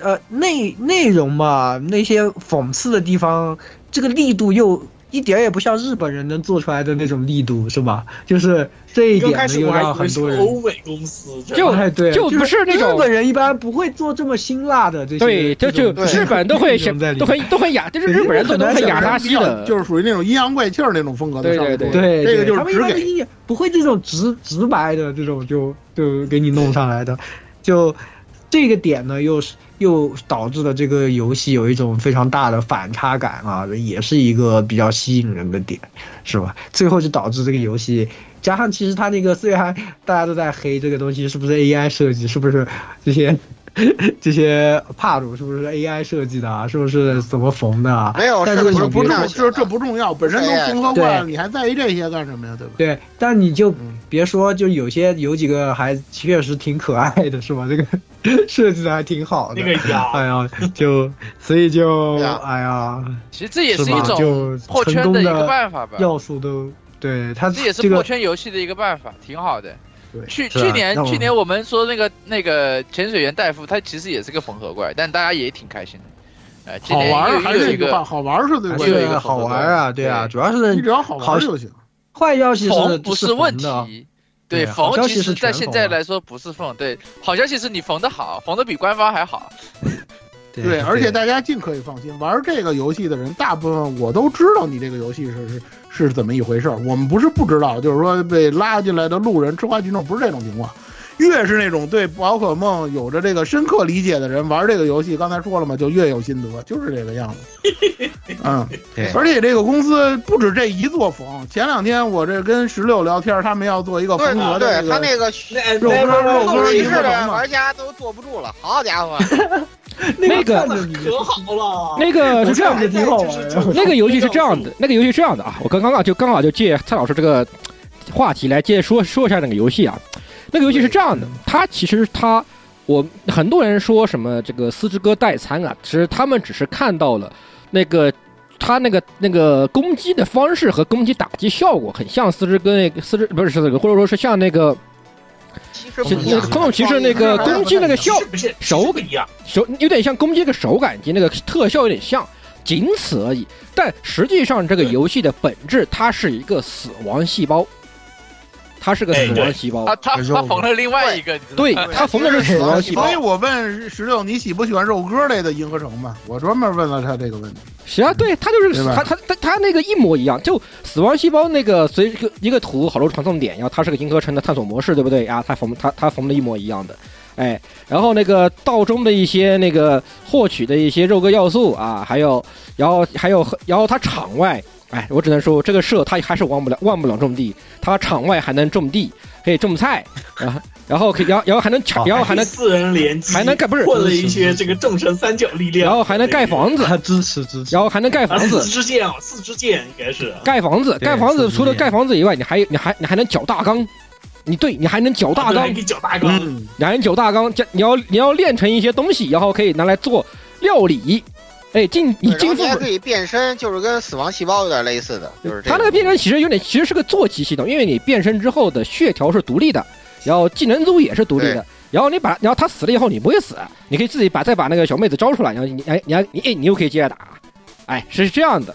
呃内内容嘛，那些讽刺的地方，这个力度又一点儿也不像日本人能做出来的那种力度，是吧？就是这一点呢，刚开始又我还以为是让很多人。欧美公司，就哎，对，就不是那种日本人一般不会做这么辛辣的这些，对，就就日本都会 内容在里都很都很雅，就是日本人都都很雅萨西的，就是属于那种阴阳怪气儿那种风格的对。对对对，这个就是对他们一般一不会这种直直白的这种就就给你弄上来的，就这个点呢，又是又导致了这个游戏有一种非常大的反差感啊，也是一个比较吸引人的点，是吧？最后就导致这个游戏。加上其实它那个虽然大家都在黑这个东西是不是 AI 设计，是不是这些 这些帕鲁是不是 AI 设计的啊？是不是怎么缝的啊？没有但是是不重要，这这不重要，本身都缝合过了，你还在意这些干什么呀？对吧？对，但你就嗯别说，就有些有几个还确实挺可爱的，是吧？这个 设计的还挺好的。那个呀 哎呀，就所以就呀哎呀，其实这也是一种就破圈的一个办法吧。要素都对它这也是破圈游戏的一个办法，挺好的。对去去年去年我们说那个那个潜水员戴夫，他其实也是个缝合怪，但大家也挺开心的。哎，今年好玩还是一个好玩儿是最还关键的。又有一个好玩啊，对啊，主要是你只要好玩就行。坏消息缝不是是问题。对，好消息是缝其实在现在来说不是缝，对，好消息是你缝的好，缝的比官方还好。对，而且大家尽可以放心，玩这个游戏的人，大部分我都知道你这个游戏是是是怎么一回事儿。我们不是不知道，就是说被拉进来的路人吃瓜群众，不是这种情况。越是那种对宝可梦有着这个深刻理解的人，玩这个游戏，刚才说了嘛，就越有心得，就是这个样子。嗯，对而且这个公司不止这一座缝，前两天我这跟石榴聊天，他们要做一个对缝合的对，这个他那个肉鸽肉鸽一后期式的。玩家都坐不住了，好家伙！那个看着可好了。那个是这样的，挺好玩的。那个游戏是这样的，那个游戏是这样的啊，我刚刚啊就刚好就借蔡老师这个话题来接说说一下那个游戏啊。那个游戏是这样的，它其实它我很多人说什么这个四之歌代餐啊，其实他们只是看到了那个。它那个那个攻击的方式和攻击打击效果很像四之歌那个四之不是四之歌，或者说是像那个其实那个空洞骑士那个攻击那个效手感一样，手有点像攻击这个手感及那个特效有点像，仅此而已。但实际上这个游戏的本质，它是一个死亡细胞，它是个死亡细胞。他他他缝了另外一个，对，他缝的是死亡细胞所以。我问石榴，你喜不喜欢肉鸽类的银河城吧？我专门问了他这个问题。行啊，对，他就是对吧它它它它那个一模一样，就死亡细胞那个随一个一个图好多传送点，然后它是个银河城的探索模式，对不对啊？他缝他他缝的一模一样的，哎，然后那个道中的一些那个获取的一些肉鸽要素啊，还有然后还有然后它场外，哎，我只能说这个社他还是忘不了忘不了种地，他场外还能种地，可以种菜，然后然后可以然后然后还能抢，然后还能四人联机，还能盖不是混了一些这个众神三角力量，然后还能盖房子，他支持支持，然后还能盖房啊，子四。支箭啊，四支箭应该是。盖房子，盖房子除了盖房子以外，你还你还你还能搅大缸，你对你还能搅大缸搅大缸，嗯，两人搅大缸，这你要你要练成一些东西，然后可以拿来做料理。哎，进你进副你还可以变身，就是跟死亡细胞有点类似的，就是这它那个变身其实有点，其实是个坐骑系统，因为你变身之后的血条是独立的，然后技能组也是独立的，然后你把，然后他死了以后你不会死，你可以自己把再把那个小妹子招出来，然后你哎你还你哎你又可以接着打，哎是这样的，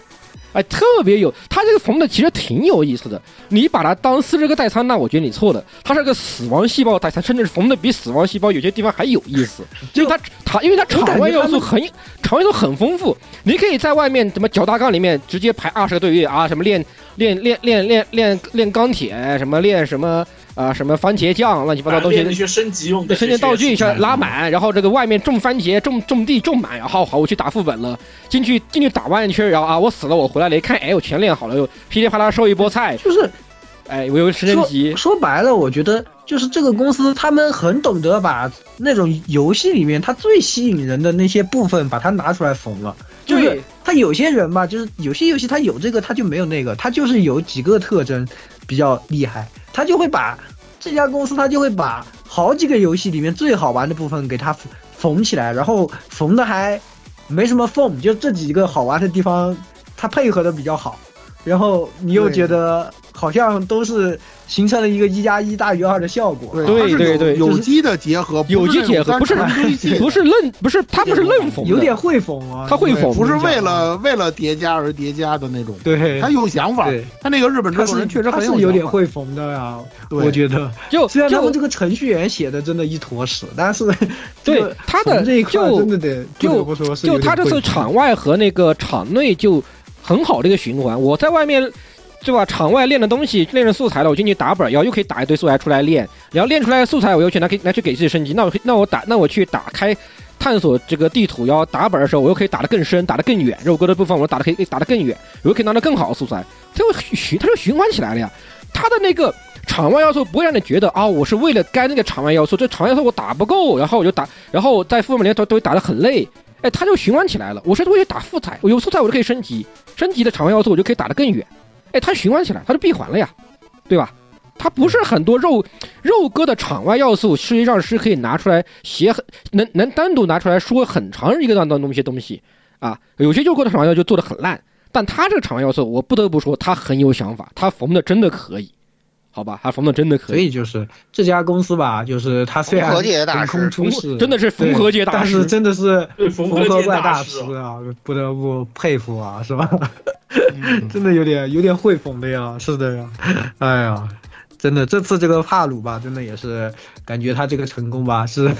哎特别有，他这个缝的其实挺有意思的，你把它当四十个代餐，那我觉得你错了，它是个死亡细胞代餐，甚至是缝的比死亡细胞有些地方还有意思，就它它因为它场外要素很场外都很丰富，你可以在外面什么脚大缸里面直接排二十个队列啊，什么练练练练练练练钢铁，什么练什么啊、什么番茄酱，乱七八糟东西那。些升级用的升级道具一下拉满，然后这个外面种番茄、种种地种满，然后好，我去打副本了，进去进去打完一圈，然后啊，我死了，我回来了，一看，哎，我全练好了，又噼里啪啦收一波菜，就是哎，我又升级，说白了，我觉得就是这个公司，他们很懂得把那种游戏里面它最吸引人的那些部分，把它拿出来缝了。就是他有些人嘛，就是有些游戏他有这个，他就没有那个，他就是有几个特征比较厉害，他就会把这家公司，他就会把好几个游戏里面最好玩的部分给它缝起来，然后缝的还没什么缝，就这几个好玩的地方，它配合的比较好，然后你又觉得好像都是形成了一个一加一大于二的效果。对对对有机的结合，有机结合不是不是愣，不是他不是愣缝，有点会缝啊，他会缝不是为了为了叠加而叠加的那种，对，他有想法，他那个日本制他是作人确实他是很有点会缝的呀，我觉得。就 虽然他们这个程序员写的真的一坨屎，但是 对他的这一块就真的得不得不说就他这次场外和那个场内就很好的一个循环。我在外面，对吧？场外练的东西，练成素材了，我进去打本，然后又可以打一堆素材出来练，然后练出来的素材我又去拿给拿去给自己升级。那我那我打那我去打开探索这个地图，要打本的时候，我又可以打得更深，打得更远。肉鸽的部分我打得可以打得更远，我又可以拿到更好的素材，这个循它就循环起来了呀。它的那个场外要素不会让你觉得啊，我是为了干那个场外要素，这场外要素我打不够，然后我就打，然后在副本里都都会打得很累。哎，它就循环起来了。我是为了打素材，我有素材我就可以升级，升级的场外要素我就可以打得更远。哎，它循环起来，它就闭环了呀，对吧？它不是很多肉肉鸽的场外要素，实际上是可以拿出来写很能能单独拿出来说很长一个段的东西东西啊。有些肉鸽的场外要素就做的很烂，但他这个场外要素，我不得不说，他很有想法，他缝的真的可以，好吧？他缝的真的可所以就是这家公司吧，就是他虽然缝合界大横空出世，真的是缝合界大师但是真的是缝缝合怪大大师师啊，不得不佩服啊，是吧？嗯 真的有点有点会缝的呀，是的呀，哎呀。真的，这次这个帕鲁吧，真的也是感觉他这个成功吧，是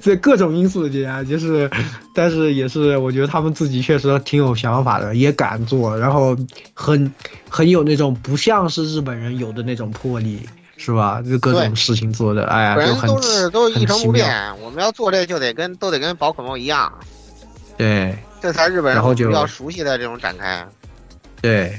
在各种因素之下，就是，但是也是我觉得他们自己确实挺有想法的，也敢做，然后很很有那种不像是日本人有的那种魄力，是吧？就各种事情做的，哎呀，就很都是都一成不。变，我们要做这就得跟都得跟宝可梦一样，对这才日本人比较熟悉的这种展开。对，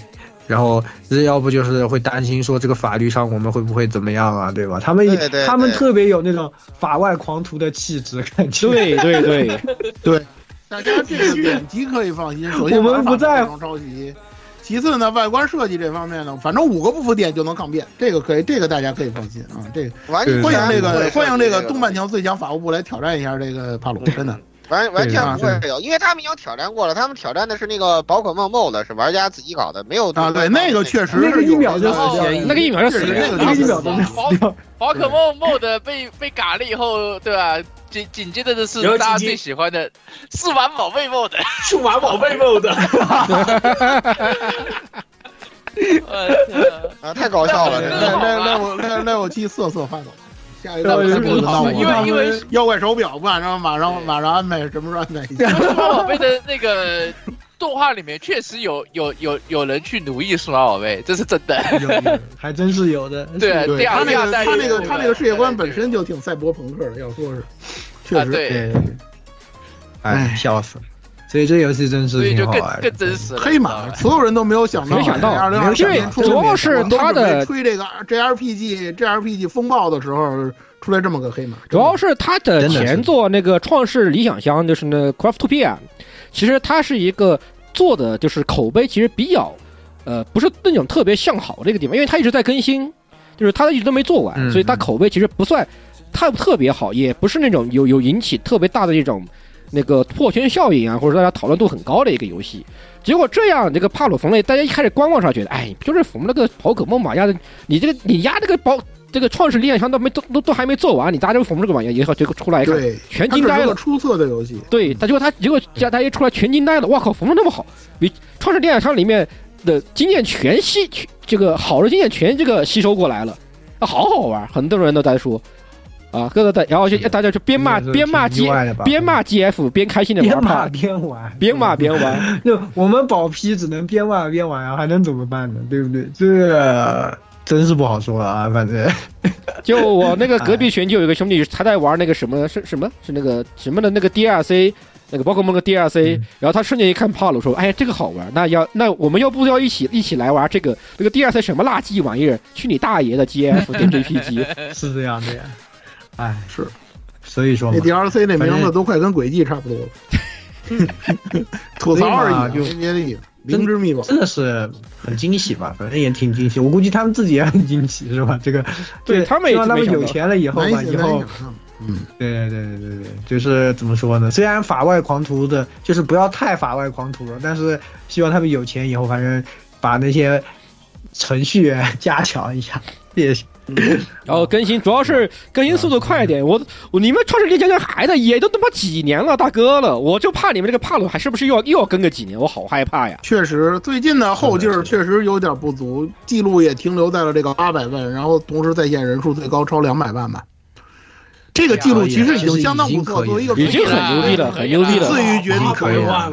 然后要不就是会担心说这个法律上我们会不会怎么样啊，对吧？他们对对他们特别有那种法外狂徒的气质，感觉。对对对，对，大家这个点击可以放心。首先我们不在不能抄袭，其次呢，外观设计这方面呢，反正五个不服点就能抗辩，这个可以，这个大家可以放心啊。这个欢迎这个欢迎这个设计东半强最强法务部来挑战一下这个帕鲁，真的。完完全啊不会有，因为他们已经挑战过了，他们挑战的是那个宝可梦 MOD，是玩家自己搞的，没有啊，对，那个确实那个是有一秒就那个一秒就死确实掉那个一秒钟就宝。宝可梦 MOD 被被嘎了以后，对吧？紧紧接着的是大家最喜欢的数码宝贝 MOD，数码宝贝 mode，我天啊，太搞笑了，那那那我那那我七瑟瑟发抖。下一个对对轮到我因为因为妖怪手表，马上马上马上安排什么时候安排一下？数码宝贝的那个动画里面确实有有有有人去奴役数码宝贝，这是真的。有有，还真是有的。对他那个他那个他那个世界观本身就挺赛博朋克的，要说是，确实。对，哎，笑死了。所以这游戏真是所以就更挺好玩的。更真实了。黑马，所有人都没有想到，没想到二零二因为年主要是他的吹这个 JRPG JRPG 风暴的时候出来这么个黑马，主要是他的前作那个《创世理想乡》，就是那个 Craftopia，其实它是一个做的就是口碑其实比较，呃，不是那种特别向好的一个地方，因为它一直在更新，就是它一直都没做完，嗯所以它口碑其实不算太特别好，也不是那种有有引起特别大的一种那个破圈效应啊，或者大家讨论度很高的一个游戏。结果这样，这个帕鲁冯类，大家一开始观望上觉得，哎，就是缝那个宝可梦嘛，压的你这个你压这个宝这个创世理想乡都没都都都还没做完，你大家就缝这个玩意儿，以后结果出来一看，全惊呆了。出色的游戏，对，他结果他结果加他一出来全惊呆了，哇靠，缝的那么好，比《创世电影商》里面的经验全吸，全这个好的经验全这个吸收过来了，啊，好好玩，很多人都在说，啊，各个在，然后就大家就边骂这个边骂 G 边骂 GF 边开心的边骂，边玩，边骂边玩，就我们保批只能边骂边玩啊，还能怎么办呢？对不对？这真是不好说了啊，反正 就我那个隔壁群就有一个兄弟，他在玩那个什么是什么是那个什么的那个 DLC，那个包括梦个 DLC，、嗯然后他瞬间一看帕鲁说：“哎，这个好玩，那要那我们要不要一起一起来玩这个这个 DLC 什么垃圾玩意儿？去你大爷的 GF 电 JPG！是这样的呀。哎，是，所以说嘛那，DLC 那名字都快跟轨迹差不多了，吐槽而已，就没别的意思。灵芝密宝，真的是很惊喜吧？反正也挺惊喜，我估计他们自己也很惊喜，是吧？这个对他们也希望他们有钱了以后吧，以以后。嗯，对对对对对，就是怎么说呢？虽然法外狂徒的，就是不要太法外狂徒了，但是希望他们有钱以后，反正把那些程序员 加强一下也行。然后更新主要是更新速度快一点。我我你们创世纪讲讲还在也都他妈几年了，大哥了，我就怕你们这个帕鲁还是不是又要又要跟个几年，我好害怕呀。确实，最近的后劲儿确实有点不足，记录也停留在了这个八百万，然后同时在线人数最高超两百万吧。这个记录其实已经相当不错，作为一个已经很牛逼了，很牛逼了，至于绝地可以了。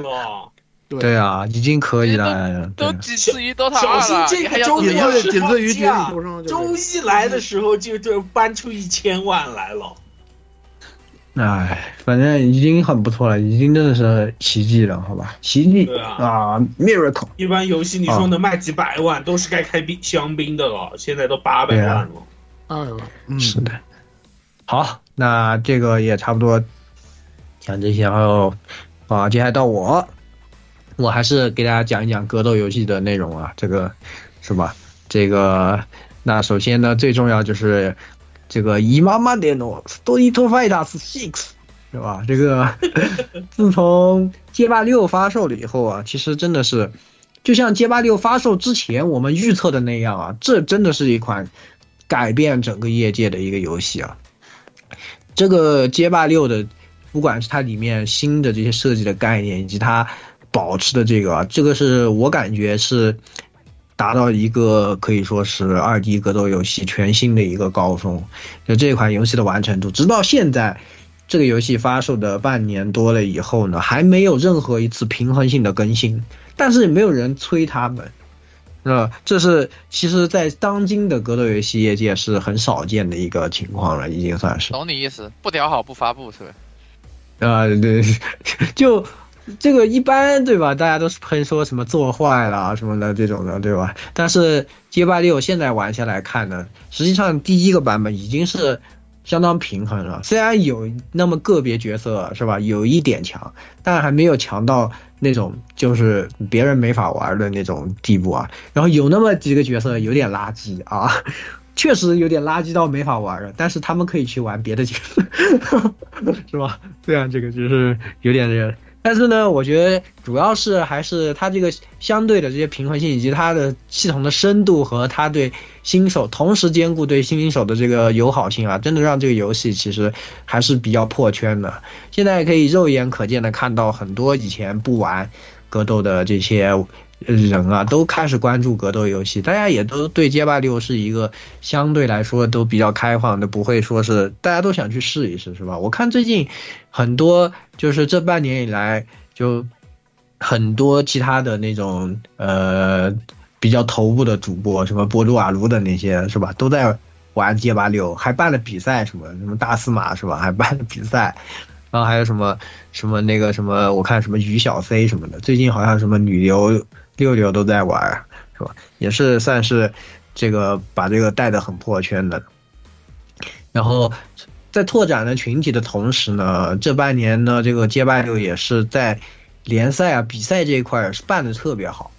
对啊，已经可以了。都对仅次于 DOTA 了，心这周末次仅次于绝地求生。周一来的时候就就搬出一千万来了。哎，反正已经很不错了，已经真的是奇迹了，好吧？奇迹啊啊，miracle。一般游戏你说能卖几百万，都是该开冰香槟的了，现在都八百万了。嗯，是的。好，那这个也差不多讲这些，然后啊，接下来到我，我还是给大家讲一讲格斗游戏的内容啊，这个是吧？这个那首先呢，最重要就是这个伊妈妈的诺 Street Fighter Six 是吧？这个自从街霸六发售了以后啊，其实真的是就像街霸六发售之前我们预测的那样啊，这真的是一款改变整个业界的一个游戏啊。这个街霸六的，不管是它里面新的这些设计的概念，以及它保持的这个啊，这个是我感觉是达到一个可以说是二 D 格斗游戏全新的一个高峰。就这款游戏的完成度，直到现在，这个游戏发售的半年多了以后呢，还没有任何一次平衡性的更新，但是也没有人催他们。那，这是其实，在当今的格斗游戏业界是很少见的一个情况了，已经算是。懂你意思，不调好不发布是吧？啊、对，就这个一般对吧？大家都是喷说什么做坏了什么的这种的，对吧？但是街霸六现在玩下来看呢，实际上第一个版本已经是相当平衡了，虽然有那么个别角色是吧，有一点强，但还没有强到那种就是别人没法玩的那种地步啊。然后有那么几个角色有点垃圾啊。确实有点垃圾到没法玩了，但是他们可以去玩别的角色，是吧？这样这个就是有点这，但是呢，我觉得主要是还是它这个相对的这些平衡性，以及它的系统的深度和它对新手同时兼顾对新手的这个友好性啊，真的让这个游戏其实还是比较破圈的。现在可以肉眼可见的看到很多以前不玩格斗的这些。人啊，都开始关注格斗游戏，大家也都对街霸六是一个相对来说都比较开放的，不会说是大家都想去试一试，是吧？我看最近很多就是这半年以来，就很多其他的那种呃比较头部的主播，什么波多瓦卢的那些是吧，都在玩街霸六，还办了比赛，什么什么大司马是吧，还办了比赛。然后还有什么什么那个什么，我看什么于小 C 什么的，最近好像什么女流六六都在玩，是吧？也是算是这个把这个带的很破圈的。然后在拓展了群体的同时呢，这半年呢，这个街霸六也是在联赛啊、比赛这一块是办的特别好。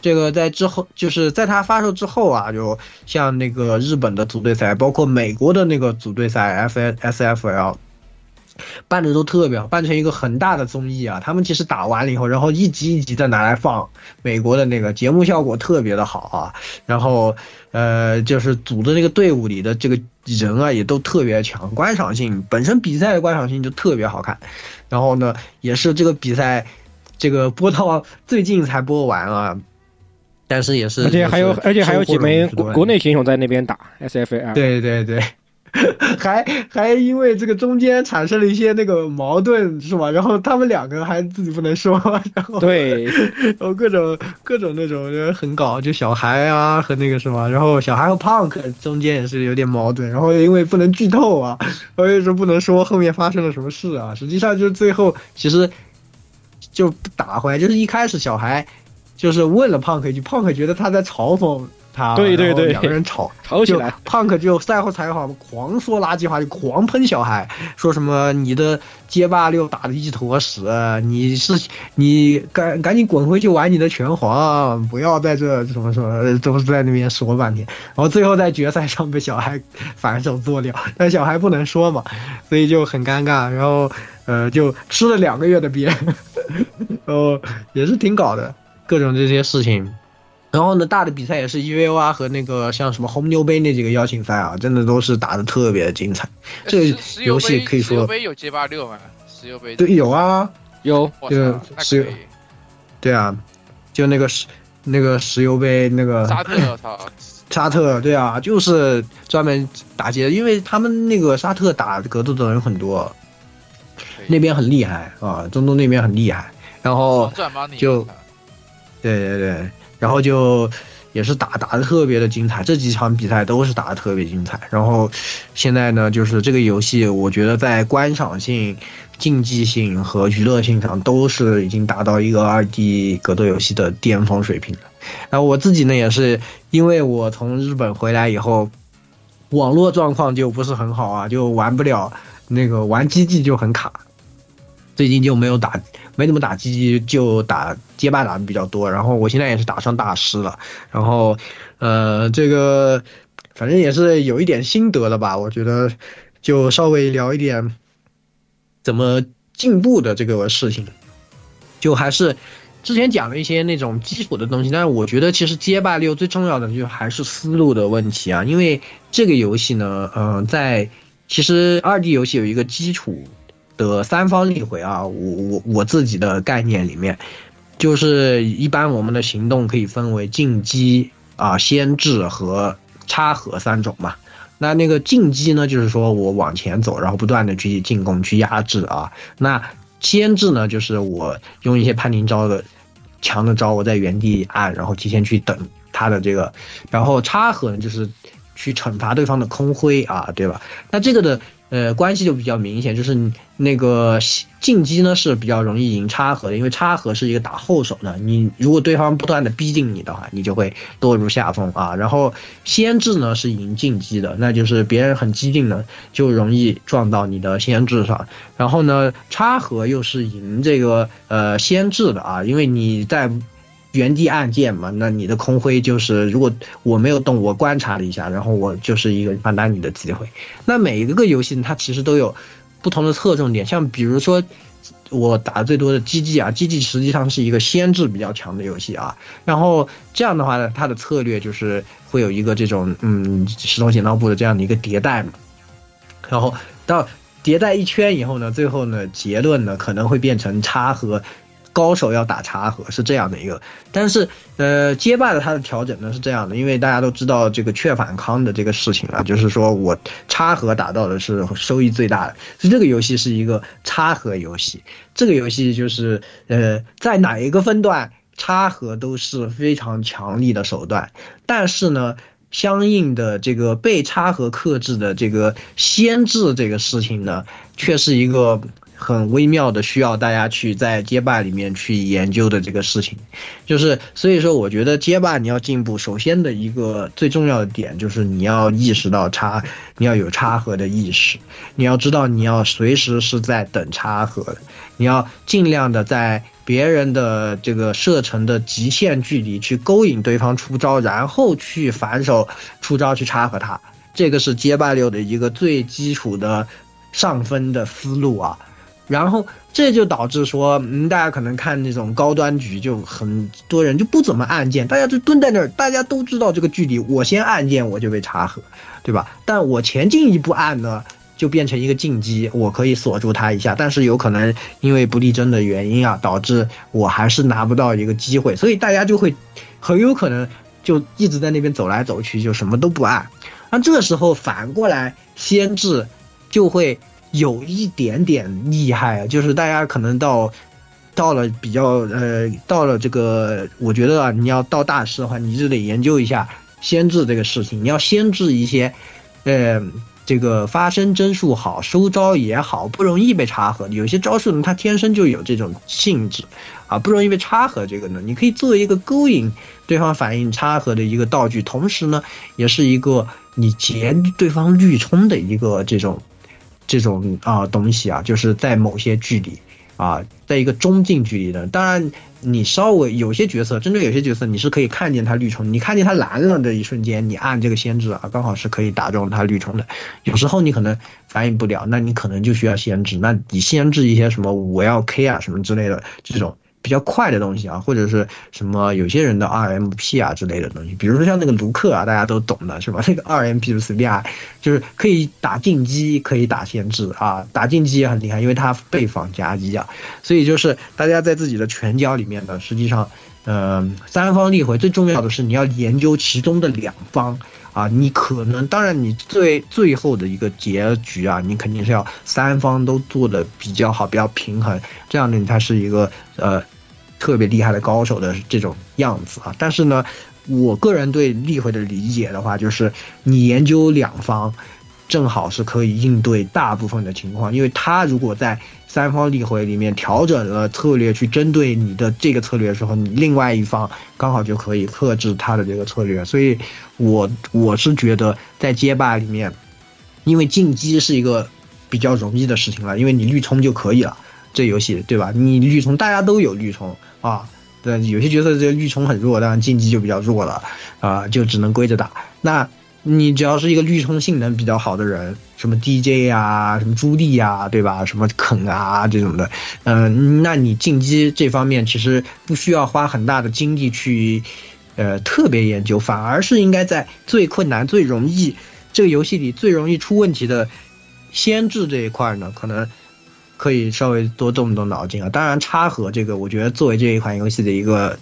这个在之后，就是在它发售之后啊，就像那个日本的组队赛，包括美国的那个组队赛 F S F L。办的都特别好，办成一个很大的综艺啊！他们其实打完了以后，然后一集一集的拿来放，美国的那个节目效果特别的好啊。然后，呃，就是组的那个队伍里的这个人啊，也都特别强，观赏性本身比赛的观赏性就特别好看。然后呢，也是这个比赛，这个播到最近才播完啊。但是也是，而且还有，而且还有几枚国国内。内选手在那边打 SFL。对对对，还还因为这个中间产生了一些那个矛盾，是吧？然后他们两个还自己不能说，然后对，然后各种各种那种就很搞，就小孩啊和那个什么，然后小孩和 Punk 中间也是有点矛盾，然后因为不能剧透啊，所以说不能说后面发生了什么事啊。实际上就是最后其实就打回来，就是一开始小孩就是问了 Punk 一句，Punk 觉得他在嘲讽。他对对对。两个人吵 吵起来，胖克就赛后采访狂说垃圾话，就狂喷小孩，说什么你的街霸六打的一坨屎，你是你赶赶紧滚回去玩你的拳皇，不要在这什么什么都是在那边说半天，然后最后在决赛上被小孩反手做掉，但小孩不能说嘛，所以就很尴尬，然后呃就吃了两个月的瘪，然后也是挺搞的，各种这些事情。然后呢，大的比赛也是 EVO 啊和那个像什么红牛杯那几个邀请赛啊，真的都是打的特别的精彩。这个游戏可以说石油杯有街霸六吗？石油杯对有啊，有。我这个操，那石油。对啊，就那个石那个石油杯那个沙特，我操，沙特，对啊，就是专门打劫，因为他们那个沙特打格斗的人很多，那边很厉害啊，中东那边很厉害，然后就对对对，然后就也是打打的特别的精彩，这几场比赛都是打的特别精彩。然后现在呢，就是这个游戏，我觉得在观赏性、竞技性和娱乐性上都是已经达到一个二 D 格斗游戏的巅峰水平了。然后我自己呢，也是因为我从日本回来以后，网络状况就不是很好啊，就玩不了那个玩机技就很卡。最近就没有打，没怎么打机，就打街霸打的比较多。然后我现在也是打上大师了，然后，呃，这个反正也是有一点心得了吧？我觉得就稍微聊一点怎么进步的这个事情，就还是之前讲了一些那种基础的东西，但是我觉得其实街霸六最重要的就还是思路的问题啊，因为这个游戏呢，嗯、在其实二 D 游戏有一个基础的三方立回啊，我我我自己的概念里面，就是一般我们的行动可以分为进击啊、先制和插合三种嘛。那那个进击呢，就是说我往前走，然后不断的去进攻、去压制啊。那先制呢，就是我用一些判定招的强的招，我在原地按，然后提前去等他的这个，然后插合呢，就是去惩罚对方的空挥啊，对吧？那这个的呃关系就比较明显，就是你那个进击呢是比较容易赢插合的，因为插合是一个打后手的，你如果对方不断的逼近你的话，你就会落入下风啊。然后先制呢是赢进击的，那就是别人很激进呢，就容易撞到你的先制上。然后呢，插合又是赢这个呃先制的啊，因为你在原地按键嘛，那你的空挥就是如果我没有动，我观察了一下，然后我就是一个反打你的机会。那每一个游戏它其实都有不同的侧重点，像比如说我打的最多的 GG 啊，GG 实际上是一个先制比较强的游戏啊。然后这样的话呢，它的策略就是会有一个这种嗯石头剪刀布的这样的一个迭代嘛。然后到迭代一圈以后呢，最后呢结论呢可能会变成差和。高手要打插合是这样的一个，但是呃，街霸的它的调整呢是这样的，因为大家都知道这个雀反康的这个事情啊，就是说我插合打到的是收益最大的，所以这个游戏是一个插合游戏。这个游戏就是呃，在哪一个分段插合都是非常强力的手段，但是呢，相应的这个被插合克制的这个先制这个事情呢，却是一个。很微妙的，需要大家去在街霸里面去研究的这个事情，就是所以说，我觉得街霸你要进步，首先的一个最重要的点就是你要意识到插，你要有插合的意识，你要知道你要随时是在等插合，你要尽量的在别人的这个射程的极限距离去勾引对方出招，然后去反手出招去插合他，这个是街霸六的一个最基础的上分的思路啊。然后这就导致说，嗯，大家可能看那种高端局，就很多人就不怎么按键，大家就蹲在那儿，大家都知道这个距离，我先按键我就被查核，对吧？但我前进一步按呢，就变成一个进击，我可以锁住他一下，但是有可能因为不力争的原因啊，导致我还是拿不到一个机会，所以大家就会很有可能就一直在那边走来走去，就什么都不按。那这时候反过来先制就会。有一点点厉害，就是大家可能到到了比较呃，到了这个，我觉得啊，你要到大师的话，你就得研究一下先制这个事情。你要先制一些，呃，这个发生帧数好，收招也好，不容易被插合。有些招数呢，它天生就有这种性质啊，不容易被插合。这个呢，你可以作为一个勾引对方反应插合的一个道具，同时呢，也是一个你截对方绿冲的一个这种。这种啊东西啊，就是在某些距离啊，在一个中近距离的。当然，你稍微有些角色，针对有些角色，你是可以看见他绿虫，你看见他蓝了的一瞬间，你按这个先知啊，刚好是可以打中他绿虫的。有时候你可能反应不了，那你可能就需要先知。那你先知一些什么五要 K 啊什么之类的这种比较快的东西啊，或者是什么有些人的 RMP 啊之类的东西，比如说像那个卢克啊，大家都懂的是吧？那个 RMP 就随便啊，就是可以打进击，可以打限制啊，打进击也很厉害，因为它背防夹击啊，所以就是大家在自己的拳脚里面呢，实际上，嗯、三方立回最重要的是你要研究其中的两方。啊，你可能当然，你最最后的一个结局啊，你肯定是要三方都做的比较好，比较平衡，这样呢，你才是一个呃特别厉害的高手的这种样子啊。但是呢，我个人对例会的理解的话，就是你研究两方，正好是可以应对大部分的情况，因为他如果在三方例会里面调整了策略去针对你的这个策略的时候，你另外一方刚好就可以克制他的这个策略，所以我我是觉得在街霸里面，因为进击是一个比较容易的事情了，因为你绿冲就可以了，这游戏对吧？你绿冲大家都有绿冲啊，对，有些角色这个绿冲很弱，当然进击就比较弱了啊，就只能归着打。那你只要是一个绿冲性能比较好的人，什么 DJ 啊，什么朱莉啊，对吧？什么肯啊这种的，嗯、那你进击这方面其实不需要花很大的精力去，呃，特别研究，反而是应该在最困难、最容易这个游戏里最容易出问题的先制这一块呢，可能可以稍微多动动脑筋啊。当然，插盒这个，我觉得作为这一款游戏的一个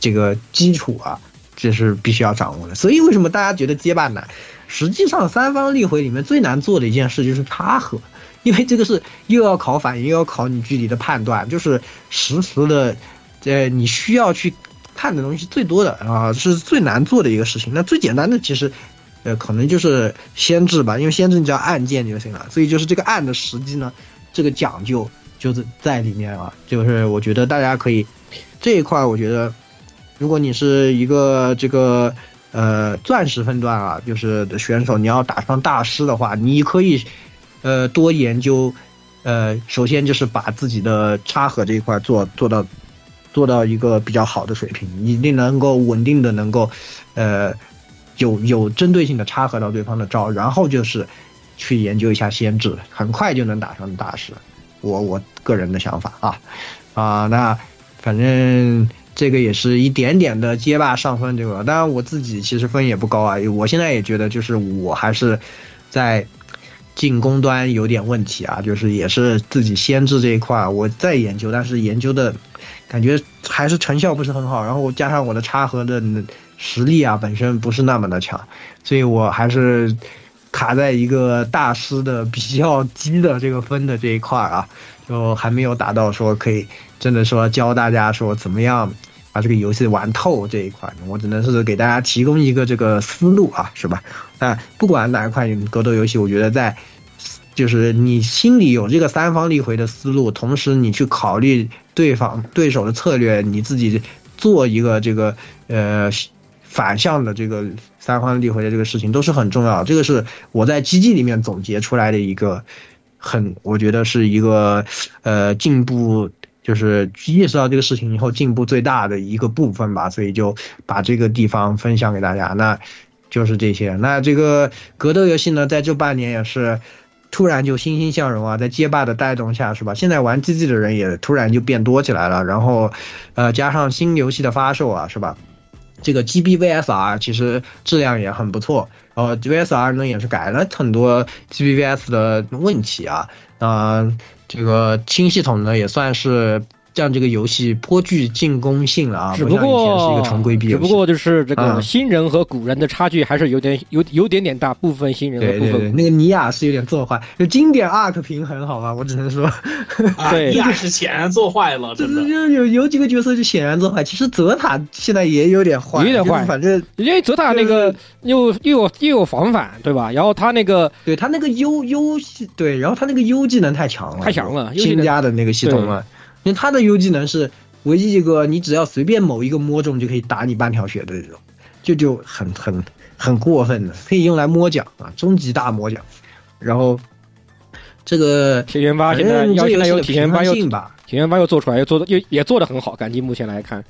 这个基础啊，这是必须要掌握的。所以为什么大家觉得街霸难？实际上，三方立回里面最难做的一件事就是插盒，因为这个是又要考反应，又要考你距离的判断，就是实时的，呃，你需要去看的东西最多的啊，是最难做的一个事情。那最简单的其实，呃，可能就是先制吧，因为先制你只要按键就行了。所以就是这个按的时机呢，这个讲究就是在里面啊。就是我觉得大家可以这一块，我觉得如果你是一个这个呃钻石分段啊，就是选手，你要打上大师的话，你可以呃多研究。呃，首先就是把自己的插合这一块做做到做到一个比较好的水平，一定能够稳定的能够，呃，有有针对性的插合到对方的招，然后就是去研究一下先制，很快就能打上大师。我我个人的想法啊啊，那反正这个也是一点点的街霸上分这个，当然我自己其实分也不高啊，我现在也觉得就是我还是在。进攻端有点问题啊，就是也是自己先制这一块我在研究，但是研究的感觉还是成效不是很好，然后加上我的插盒的实力啊本身不是那么的强，所以我还是卡在一个大师的比较低的这个分的这一块啊，就还没有达到说可以真的说教大家说怎么样把这个游戏玩透这一块，我只能是给大家提供一个这个思路啊，是吧？那不管哪一款格斗游戏，我觉得在就是你心里有这个三方立回的思路，同时你去考虑对方对手的策略，你自己做一个这个呃反向的这个三方立回的这个事情，都是很重要。这个是我在 GG 里面总结出来的一个很，我觉得是一个呃进步。就是意识到这个事情以后进步最大的一个部分吧，所以就把这个地方分享给大家。那就是这些。那这个格斗游戏呢，在这半年也是突然就欣欣向荣啊，在街霸的带动下，是吧？现在玩 GG 的人也突然就变多起来了。然后，呃，加上新游戏的发售啊，是吧？这个 GBVSR 其实质量也很不错。然后 VSR 呢也是改了很多 GBVS 的问题啊，啊、这个新系统呢也算是让这个游戏颇具进攻性了啊，只不不像以前是一过个纯规避。只不过就是这个啊新人和古人的差距还是有点有有点点大，部分新人和部对对对，分那个尼亚是有点做坏，就经典 arc 平衡好吧？我只能说，啊，对尼亚是显然做坏了，就真的。就有有几个角色就显然做坏。其实泽塔现在也有点坏，有点坏反正因为泽塔那个又又有又有防反，对吧？然后他那个对他那个 U U 系对，然后他那个 U 技能太强了，太强了，新加的那个系统嘛，因为他的 U 技能是唯一一个你只要随便某一个摸中就可以打你半条血的这种，就就很很很过分的，可以用来摸奖啊，终极大摸奖。然后这个铁拳八现在要现在铁拳八又吧，铁拳八又做出来，又做的又也做的很好，感觉目前来看。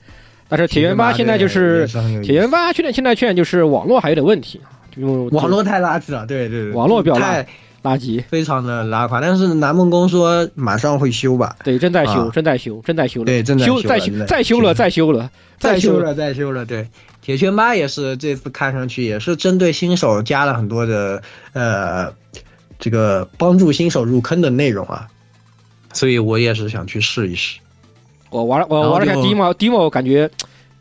但是铁拳八现在就是铁拳八现在现在现在就是网络还有点问题，就网络太垃圾了，对对对，网络比较烂太垃圾。非常的拉垮。但是南梦宫说马上会修吧，对，正在修，啊正在修，正在修了。对正在修，再修，再修了，再修了，修再修了，再修了。对，铁拳八也是这次看上去也是针对新手加了很多的呃这个帮助新手入坑的内容啊，所以我也是想去试一试。我玩了，我玩了下 demo demo，感觉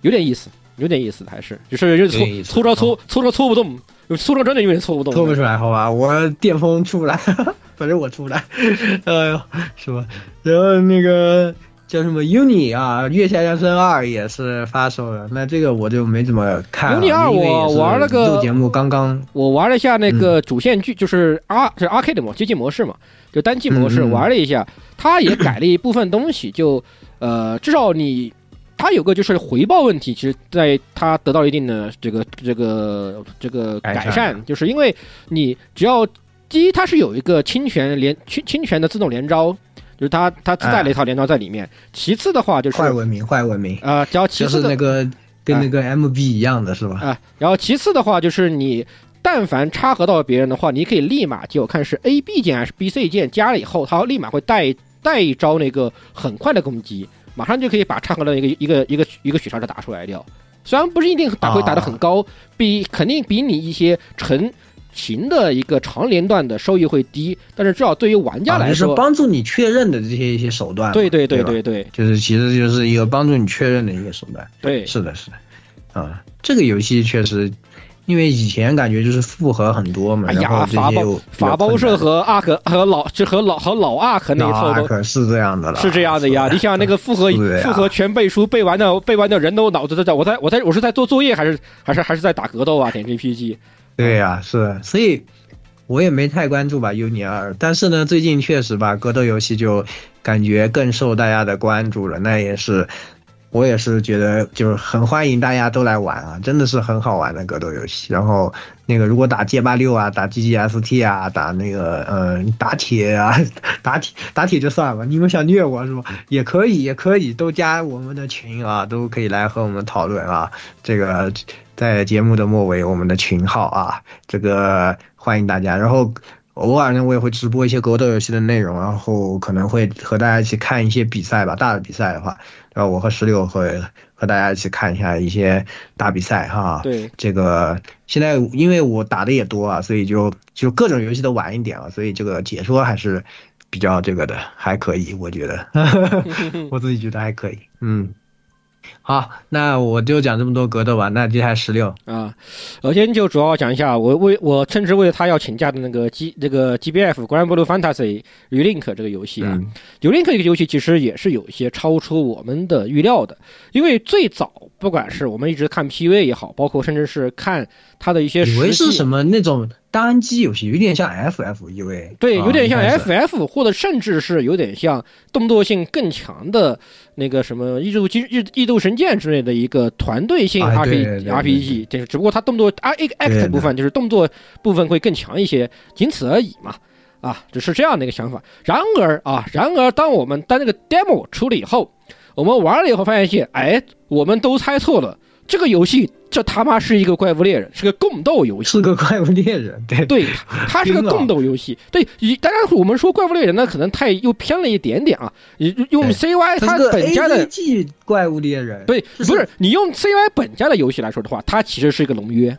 有点意思，有点意思，还是就是有点有点意思搓搓着搓搓着搓不动，有搓着真的有点搓不动。搓不出来，好吧，我电风出不来，反正我出不来，哎呦，是吧？然后那个叫什么 Uni 啊，《月下降生二》也是发售了，那这个我就没怎么看了。Uni 二我玩了个录节目刚刚我玩了一下那个主线剧，就是 R 是 arcade 模街机模式嘛，就单机模式玩了一下，它也改了一部分东西，就呃至少你。它有个就是回报问题，其实在它得到一定的这个这个这个改善，就是因为你只要第一，它是有一个侵权连侵侵权的自动连招，就是它它自带了一套连招在里面。其次的话就是坏文明，坏文明，啊，只要其就是次的那个跟那个 MB 一样的是吧？啊，然后其次的话就是你但凡插合到别人的话，你可以立马就看是 A B 键还是 B C 键加了以后，它立马会带带一招那个很快的攻击，马上就可以把插合的一个一个一个一个血杀者打出来掉。虽然不是一定打会打得很高，比肯定比你一些成型的一个长连段的收益会低，但是至少对于玩家啊就是来说，帮助你确认的这些一些手段嘛。对对对对对就是其实就是一个帮助你确认的一个手段。对，是的，是的，啊，这个游戏确实，因为以前感觉就是复合很多嘛，哎然后这些法包社和阿克和老就和老和老阿克那一套都可是这样的了，是这样的呀，你想那个复合复合全背书背完的背完的人都脑子都在，我在我在我是在做作业还是还是还是在打格斗啊？点 GPG 对呀、是，所以我也没太关注吧 Uni 二，但是呢，最近确实吧，格斗游戏就感觉更受大家的关注了，那也是。我也是觉得，就是很欢迎大家都来玩啊，真的是很好玩的格斗游戏。然后那个如果打街霸六啊，打 GGST 啊，打那个嗯打铁啊，打 铁打铁就算了，你们想虐我是吧？也可以，也可以，都加我们的群啊，都可以来和我们讨论啊。这个在节目的末尾，我们的群号啊，这个欢迎大家。然后偶尔呢，我也会直播一些格斗游戏的内容，然后可能会和大家一起看一些比赛吧，大的比赛的话，然后我和石榴会和大家一起看一下一些大比赛哈。对，这个现在因为我打的也多啊，所以就就各种游戏都玩一点啊，所以这个解说还是比较这个的，还可以，我觉得，我自己觉得还可以，嗯。好，那我就讲这么多格斗吧。那接下来十六，啊，首先就主要讲一下我为我称之为他要请假的那个 G 这个 GBF Grand Blue Fantasy Relink 这个游戏啊，嗯 Relink 这个游戏其实也是有一些超出我们的预料的，因为最早不管是我们一直看 PV 也好，包括甚至是看它的一些以为是什么那种单机游戏，有点像 FF，以为对，啊有点像 F F，或者甚至是有点像动作性更强的那个什么《异度金异异度神剑》之类的一个团队性哎 RPG、对对对 RPG，就是只不过它动作 R Act 部分就是动作部分会更强一些，仅此而已嘛。啊，只是这样的一个想法。然而啊，然而当我们当那个 demo 出了以后，我们玩了以后发现，哎，我们都猜错了，这个游戏这他妈是一个怪物猎人，是个共斗游戏。是个怪物猎人，对对，它是个共斗游戏。对，以当然我们说怪物猎人呢，可能太又偏了一点点啊。你用 CY 它本家的怪物猎人，对，不是你用 CY 本家的游戏来说的话，它其实是一个龙约，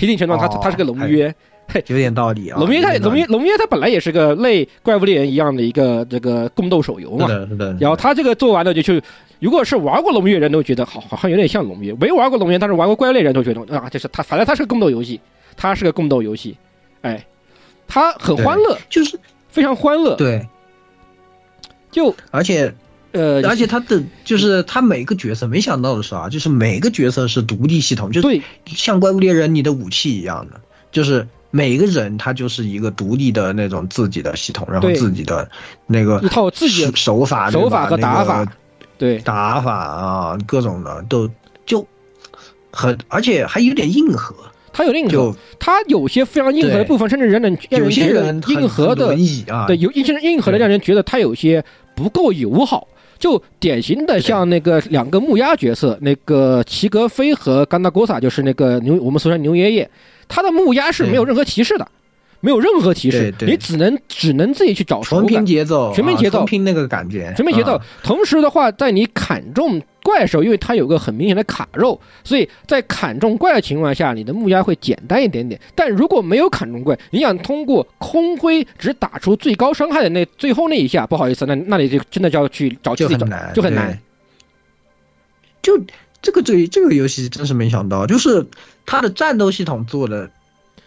一定程度上它哦它是个龙约。有点道理啊。龙约它龙约龙约它本来也是个类怪物猎人一样的一个这个共斗手游嘛。是的，是。然后他这个做完了就去，如果是玩过龙约人都觉得好，好像有点像龙约；没玩过龙约，但是玩过怪物猎人都觉得啊，就是他，反正它是个共斗游戏，它是个共斗游戏，哎，它很欢乐，就是非常欢乐，对，就而且呃，而且他的就是他每个角色，没想到的是啊，就是每个角色是独立系统，就对像怪物猎人你的武器一样的，就是每个人他就是一个独立的那种自己的系统，然后自己的那个一套自己的手手法、手法和打法。那个对。打法啊，各种的都就很，而且还有点硬核，他有硬核就，它有些非常硬核的部分，甚至让人让有些人觉得硬核的啊，对，有一些硬核的让人觉得他有些不够友好。就典型的像那个两个木鸭角色，那个齐格飞和甘达郭萨，就是那个牛，我们俗称牛爷爷，他的木鸭是没有任何提示的，没有任何提示，对对你只能只能自己去找手纯拼。节奏，啊全拼节奏纯拼那个感觉，全面节奏啊。同时的话，在你砍中怪的时候，因为它有个很明显的卡肉，所以在砍中怪的情况下，你的木压会简单一点点。但如果没有砍中怪，你想通过空挥只打出最高伤害的那最后那一下，不好意思，那那你就真的就要去找自己找就很难，就很难。就这个这这个游戏真是没想到，就是它的战斗系统做的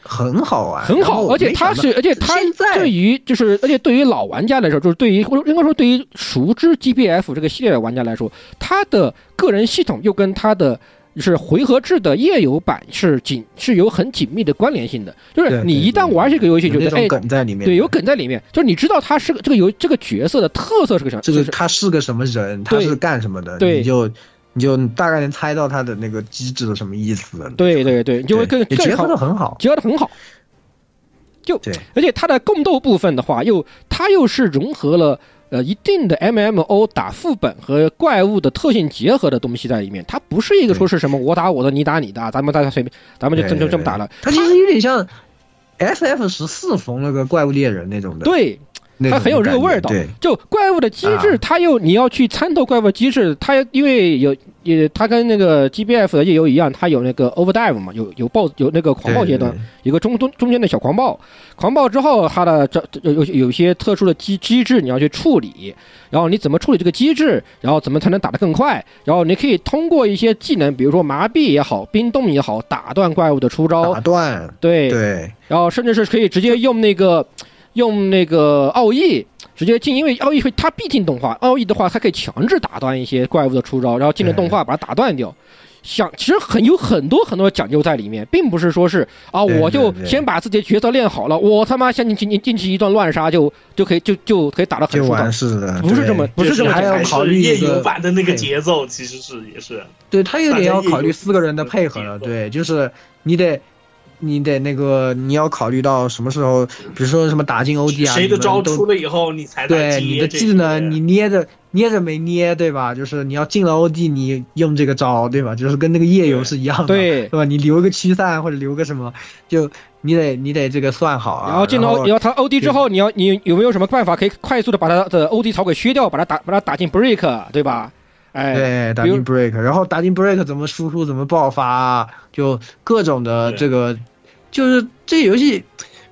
很好玩，很好，而且它是，而且它对于就是，而且对于老玩家来说，就是对于应该说对于熟知 GBF 这个系列的玩家来说，它的个人系统又跟它的就是回合制的页游版是紧是有很紧密的关联性的。就是你一旦玩这个游戏，就那种觉得哎，梗在里面，对，有梗在里面，就是你知道他是个这个游这个角色的特色是个什么，这个就是他是个什么人，他是干什么的，对你就你就大概能猜到它的那个机制的什么意思了。对对对，就会更也结合的很好，结合的很好。就对，而且它的共斗部分的话，又它又是融合了呃一定的 MMO 打副本和怪物的特性结合的东西在里面。它不是一个说是什么我打我的，你打你的，咱们大家随便，咱们就这么就这么打了。它其实有点像 FF 十四逢那个怪物猎人那种的，对，它很有这个味儿道。就怪物的机制啊，它又你要去参透怪物机制，它因为有也它跟那个 GBF 的夜游一样，它有那个 overdrive 嘛，有有暴有那个狂暴阶段对，对有个中中中间的小狂暴，狂暴之后它的这这有有有些特殊的机机制你要去处理，然后你怎么处理这个机制，然后怎么才能打得更快，然后你可以通过一些技能，比如说麻痹也好，冰冻也好，打断怪物的出招打，断，对，对。然后甚至是可以直接用那个用那个奥义直接进，因为奥义会它必进动画，奥义的话它可以强制打断一些怪物的出招，然后进了动画把它打断掉。想其实很有很多很多讲究在里面，并不是说是啊，我就先把自己的角色练好了，我他妈先进进进去一段乱杀就就可以就就可以打得很就舒畅。完事了，不是这么不是这么还要考虑夜一个游版的那个节奏，其实是也是对他有点要考虑四个人的配合了，对，就是你得。你得那个，你要考虑到什么时候，比如说什么打进欧 d 啊，谁的招出了以后，你才对你的技能，你捏着捏着没捏，对吧？就是你要进了欧 d，你用这个招，对吧？就是跟那个夜游是一样的，对对吧？你留个驱散或者留个什么，就你得你得这个算好啊。然后进到然你要他 OD 之后，你要你有没有什么办法可以快速的把他的 OD 槽给削掉，把他打把他打进 break，对吧？哎，对，打进 break，然后打进 break 怎么输出，怎么爆发啊，就各种的这个，就是这游戏，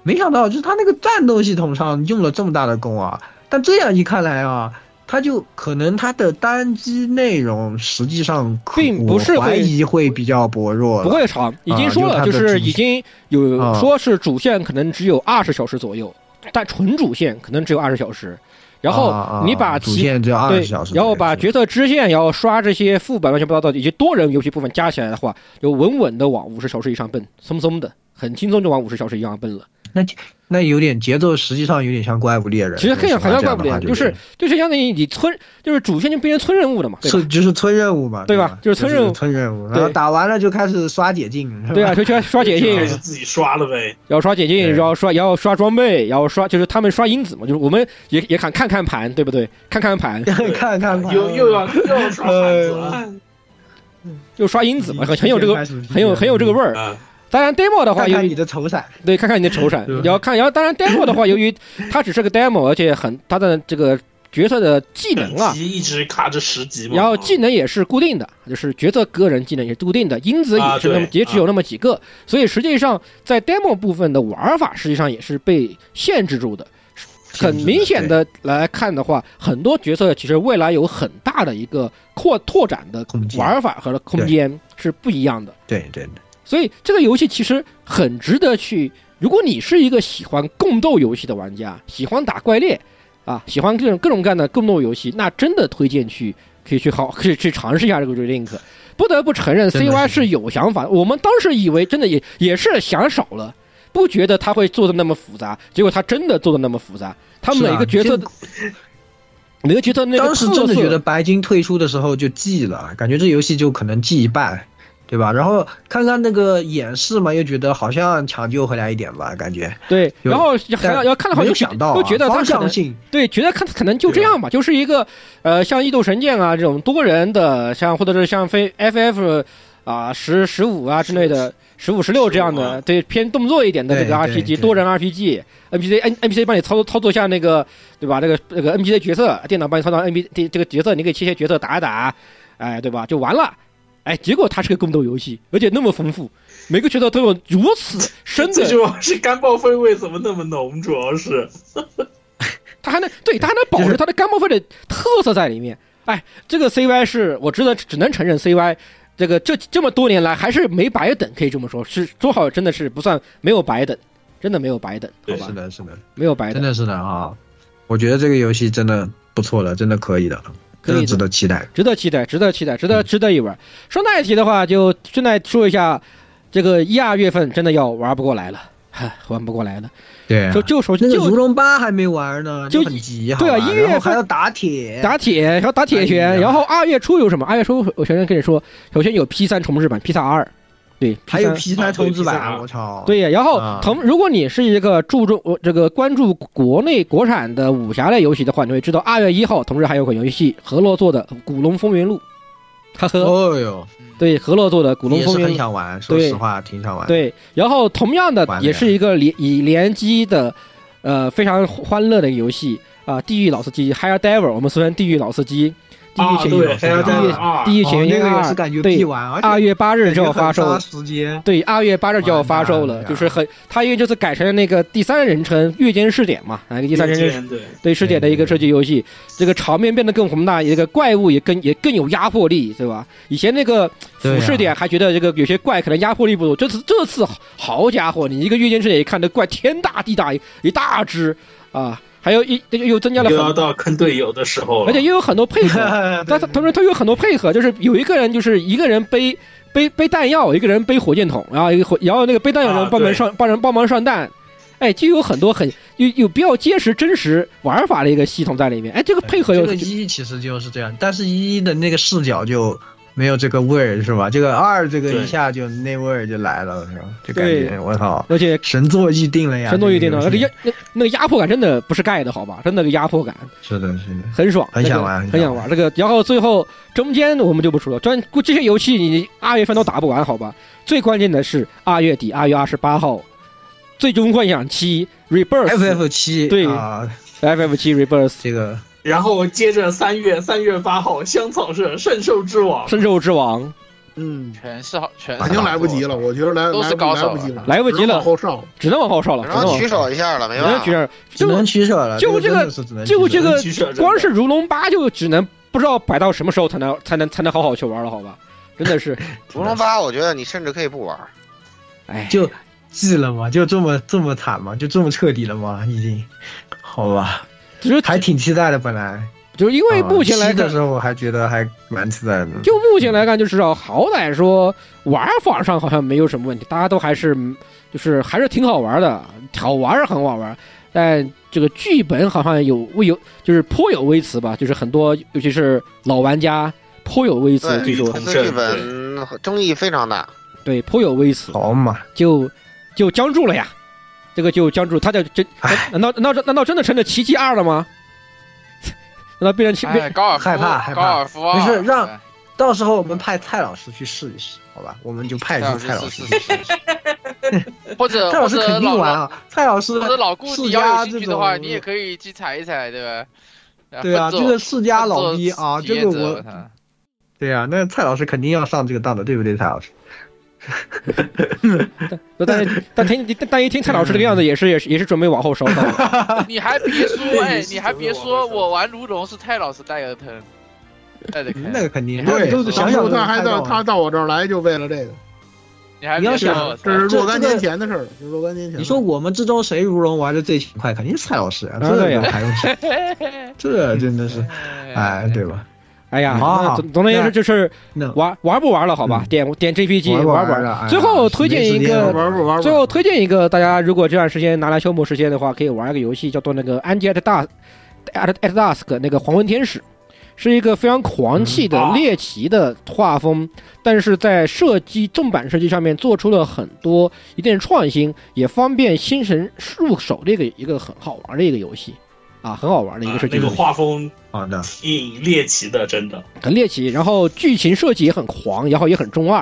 没想到就是它那个战斗系统上用了这么大的功啊。但这样一看来啊，它就可能它的单机内容实际上并不是怀会疑会比较薄弱，不会长，已经说了，啊就就是已经有啊说是主线可能只有二十小时左右，但纯主线可能只有二十小时。然后你把主线只有二对十小时，，然后把角色支线，然后刷这些副本乱七八糟的以及多人游戏部分加起来的话，就稳稳的往五十小时以上奔，松松的，很轻松就往五十小时以上奔了。那有点节奏，实际上有点像怪物猎人。其实更像很像怪物猎人，就是就是相当于你村，就是主线就变成村任务了嘛，对吧？村就是村任务嘛，对吧吧？就是村任务村任务，然对后打完了就开始刷解禁，对啊，就去刷解禁，就是自己刷了呗。然后刷解禁，然后刷，然后刷装备，然后刷就是他们刷因子嘛，就是我们也也看看看盘，对不对？看看盘，看看盘，又又要又要刷盘子了。就刷因子嘛，很很有这个很有很有这个味儿。啊，当然 demo 的话，由于看看你的丑闪，对看看你的丑闪你要，看，然后当然 demo 的话，由于它只是个 demo，而且很它的这个角色的技能啊一直卡着十级嘛。然后技能也是固定的，就是角色个人技能也是固定的，因子也是那么、啊也只有那么几个，所以实际上在 demo 部分的玩法实际上也是被限制住的。很明显的来看的话，很多角色其实未来有很大的一个扩拓展的空间。玩法和空间是不一样的。对对对，所以这个游戏其实很值得去。如果你是一个喜欢共斗游戏的玩家，喜欢打怪猎啊，喜欢各种各种各样的共斗游戏，那真的推荐去可以去好可以去尝试一下这个 Relink。不得不承认，CY 是是有想法。我们当时以为真的也也是想少了，不觉得他会做的那么复杂，结果他真的做的那么复杂。他每个角色的、每个角色那个当时真的觉得白金退出的时候就记了，感觉这游戏就可能记一半，对吧？然后看看那个演示嘛，又觉得好像抢救回来一点吧，感觉。对，然后还要要看的话没就有想到、啊、都觉得他方可能向性，对，觉得看可能就这样吧，就是一个呃，像《异度神剑》啊这种多人的，像或者是像非 FF 啊、啊十十五啊之类的，十五十六这样的，对偏动作一点的这个 RPG 多人 RPG，NPC N NPC 帮你操作操作下那个对吧？那个那个 NPC 角色，电脑帮你操作 NPC 这个角色，你可以切切角色打一打，哎，对吧？就完了。哎，结果它是个宫斗游戏，而且那么丰富，每个角色都有如此深的，这主要是干爆风味怎么那么浓？主要是 它还能对它还能保持它的干报废的特色在里面。哎，这个 CY 是我只能只能承认 CY 这个这这么多年来还是没白等，可以这么说，是说好真的是不算没有白等，真的没有白等，好吧是？的，是的，没有白等，真的是的啊！我觉得这个游戏真的不错的，真的可以的，可以的真的值得期待。值得期待，值得期待，值得值得一玩。顺带一提的话，就顺带说一下，这个一二月份真的要玩不过来了，嗨，玩不过来了。对啊就就说就那个如龙八还没玩呢，就很急，对啊一月份还要打铁，打铁，然后打铁哎拳，呀然后二月初有什么？二月初我首先跟你说，首先有 P 三重置版，P 三 R，对，还有 P3 P 三重置版，啊我操！对，然后啊同，如果你是一个注重我这个关注国内国产的武侠类游戏的话，你会知道二月一号同时还有款游戏河洛做的《古龙风云录》，呵呵，哦哟，对，河洛做的《古龙也是很风云录》。想玩，说对实话挺想玩。，对，然后同样的也是一个联以联机的，呃，非常欢乐的游戏啊，地狱老司机 Higher Devil，我们俗称地狱老司机，地狱啊，潜对，还有地狱啊，地狱潜哦，那个也源二是感觉对二月八日就要发售。对，二月八日就要发售了，就是很，它因为就是改成了那个第三人称月间试点嘛，啊，第三人称对，对试点的一个射击游戏，这个场面变得更宏大，一个怪物也更也更有压迫力，对吧？以前那个俯视点还觉得这个有些怪可能压迫力不足，这次这次好好家伙，你一个月间试点一看，那怪天大地大一一大只啊，还有一又增加了又要，到坑队友的时候了，而且又有很多配合，但 他同时他有很多配合，就是有一个人就是一个人背背背弹药，一个人背火箭筒，然后一个火，然后那个背弹药人帮忙上帮人帮忙上弹，哎，就有很多很有有比较结实真实玩法的一个系统在里面，哎，这个配合这又个一其实就是这样，但是一的那个视角就没有这个味儿，是吧？这个二这个一下就那味儿就来了，是吧？就感觉我操，而且神作预定了呀！神作预定了，那个压那那个压迫感真的不是盖的好吧？真的个压迫感是的，是的，很爽，很想玩很想很想玩。这个，然后最后中间我们就不说了，专这些游戏你二月份都打不完好吧？最关键的是二月底，二月二十八号，《最终幻想七 Rebirth》FF 七对啊，FF 七 Rebirth 这个然后接着三月三月八号，香草是圣兽之王，圣兽之王嗯，全是好，全是已经来不及了，我觉得来都是来高手来不及了，来不及了只能往后上。只能往后稍了，只能往然后取舍一下了，没只能取办法。只能取舍了，就这个就这个光是如龙八就只能不知道摆到什么时候才能才能才能好好去玩了，好吧？真的是，如龙八，我觉得你甚至可以不玩。哎，就记了吗？就这么这么惨吗？就这么彻底了吗？已经，好吧，只是还挺期待的，本来。就是因为目前来看的时，候我还觉得还蛮期待的。就目前来看，就是说好歹说玩法上好像没有什么问题，大家都还是就是还是挺好玩的，好玩是很好玩，但这个剧本好像有未有就是颇有微词吧，就是很多尤其是老玩家颇有微词，对据说同这个剧本争议非常大。对颇有微词，好嘛，就就僵住了呀，这个就僵住，他就真唉难道难道难道真的成了奇迹二了吗？难道变成奇迹哎，高尔夫，害怕害怕高尔夫啊，没事让哎到时候我们派蔡老师去试一试，好吧？我们就派出蔡老师去试一试。或者蔡老师肯定玩啊，蔡老师或者老顾世你要家这有兴趣的话，种你也可以去踩一踩，对吧？对啊，这个世家老奋斗逼啊，体这个我对啊，那蔡老师肯定要上这个当的，对不对，蔡老师？但是但听但但一听蔡老师这个样子，也是也是也是准备往后稍的。你还别说，哎，你还别说，我玩卢龙是蔡老师带的坑，带的坑，那个肯定，对，都是想想他还到到他到我这儿来就为了这个，你还你要想，这是若干年前的事儿了，这是若干年前。你说我们之中谁如龙玩的最勤快，肯定是蔡老师啊，这对呀个还用想？这真的是，哎，对吧？哎呀，总总而言之就是玩玩不玩了，好吧？点点 GPG 玩不玩不玩了最后推荐一个？最后推荐一个，大家如果这段时间拿来消磨时间的话，可以玩一个游戏，叫做那个《Angie at dusk》at at dusk 那个黄昏天使，是一个非常狂气的猎奇的画风，但是在射击正版射击上面做出了很多一定创新，也方便新人入手的一个一个很好玩的一个游戏。啊，很好玩的一个射击那个，画风好的，挺猎奇的，真的。很猎奇，然后剧情设计也很狂，然后也很中二，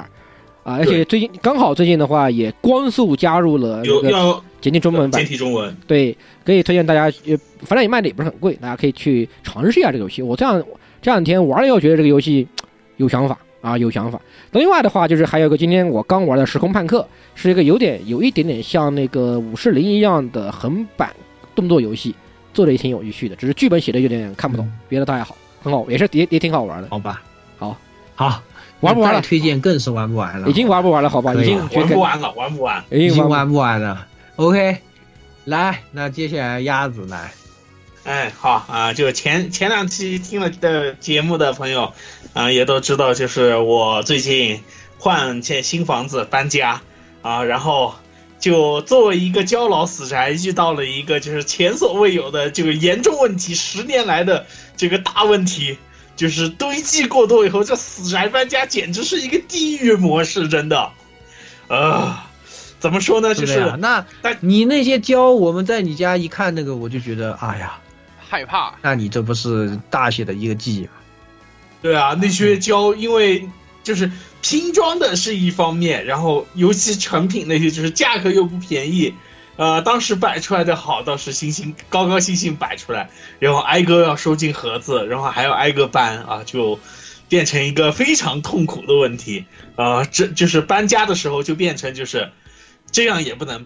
啊，而且最近刚好最近的话也光速加入了这个有要简体中文版简，体中文，对，可以推荐大家，呃，反正也卖的也不是很贵，大家可以去尝试一下这个游戏。我这样这两天玩了以后，觉得这个游戏有想法啊，有想法。那另外的话，就是还有一个今天我刚玩的《时空叛客》，是一个有点有一点点像那个武士零一样的横版动作游戏，做的也挺有趣的，只是剧本写的有点看不懂，别的倒还好，很好，也是也也挺好玩的。好吧，好，好，玩不玩了推荐更是玩不完了，已经玩不玩了？好吧，已经玩不完了，玩不完。已经玩已经玩不完了。OK，来，那接下来鸭子来，哎，好啊，就前前两期听了的节目的朋友，啊、也都知道，就是我最近换建新房子搬家啊，然后就作为一个交老死宅，遇到了一个就是前所未有的这个严重问题，十年来的这个大问题，就是堆积过多以后，这死宅搬家简直是一个地狱模式，真的，呃，怎么说呢？就是？那但你那些胶，我们在你家一看那个，我就觉得，哎呀，害怕，那你这不是大写的一个记吗？对啊，那些胶因为就是拼装的是一方面，然后尤其成品那些就是价格又不便宜，呃，当时摆出来的好倒是星星高高兴兴摆出来，然后挨个要收进盒子，然后还要挨个搬啊，就变成一个非常痛苦的问题啊、这就是搬家的时候就变成就是这样也不能。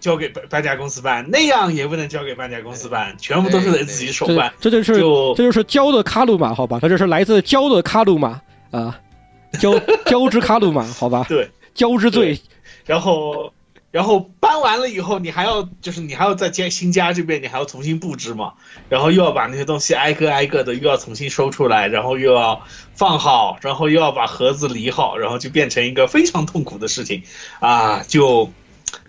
交给搬搬家公司搬，那样也不能交给搬家公司搬，全部都是得自己手这办。这就是就这就是胶的卡路马，好吧？它就是来自胶的卡路马啊，胶胶之卡路马，好吧？对，交之最，然后，然后搬完了以后，你还要就是你还要在家新家这边，你还要重新布置嘛，然后又要把那些东西挨个挨个的又要重新收出来，然后又要放好，然后又要把盒子理好，然后就变成一个非常痛苦的事情啊！就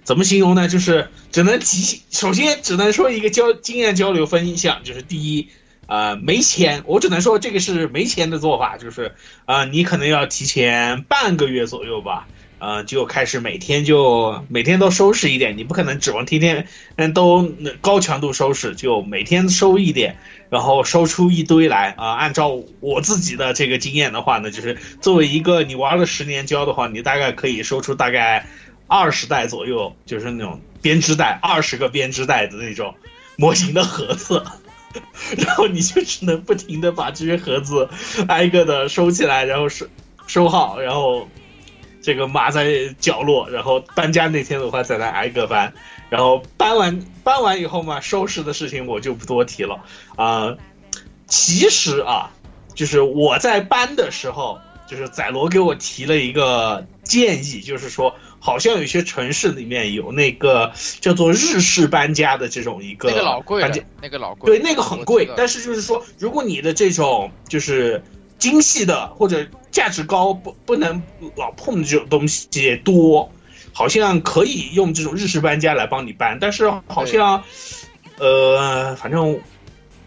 怎么形容呢？就是只能提，首先只能说一个交经验交流分享，就是第一。呃，没钱，我只能说这个是没钱的做法，就是，呃，你可能要提前半个月左右吧，呃，就开始每天就每天都收拾一点，你不可能指望天天嗯都高强度收拾，就每天收一点，然后收出一堆来啊、按照我自己的这个经验的话呢，就是作为一个你玩了十年胶的话，你大概可以收出大概二十袋左右，就是那种编织袋，二十个编织袋的那种模型的盒子。然后你就只能不停的把这些盒子挨个的收起来，然后收收好，然后这个码在角落，然后搬家那天的话再来挨个搬，然后搬完搬完以后嘛，收拾的事情我就不多提了。啊、其实啊，就是我在搬的时候，就是仔罗给我提了一个建议，就是说好像有些城市里面有那个叫做日式搬家的这种一个那个老贵了搬家，那个老贵，对，那个很贵但是就是说，如果你的这种就是精细的或者价值高，不不能老碰这种东西多，好像可以用这种日式搬家来帮你搬，但是好像，呃，反正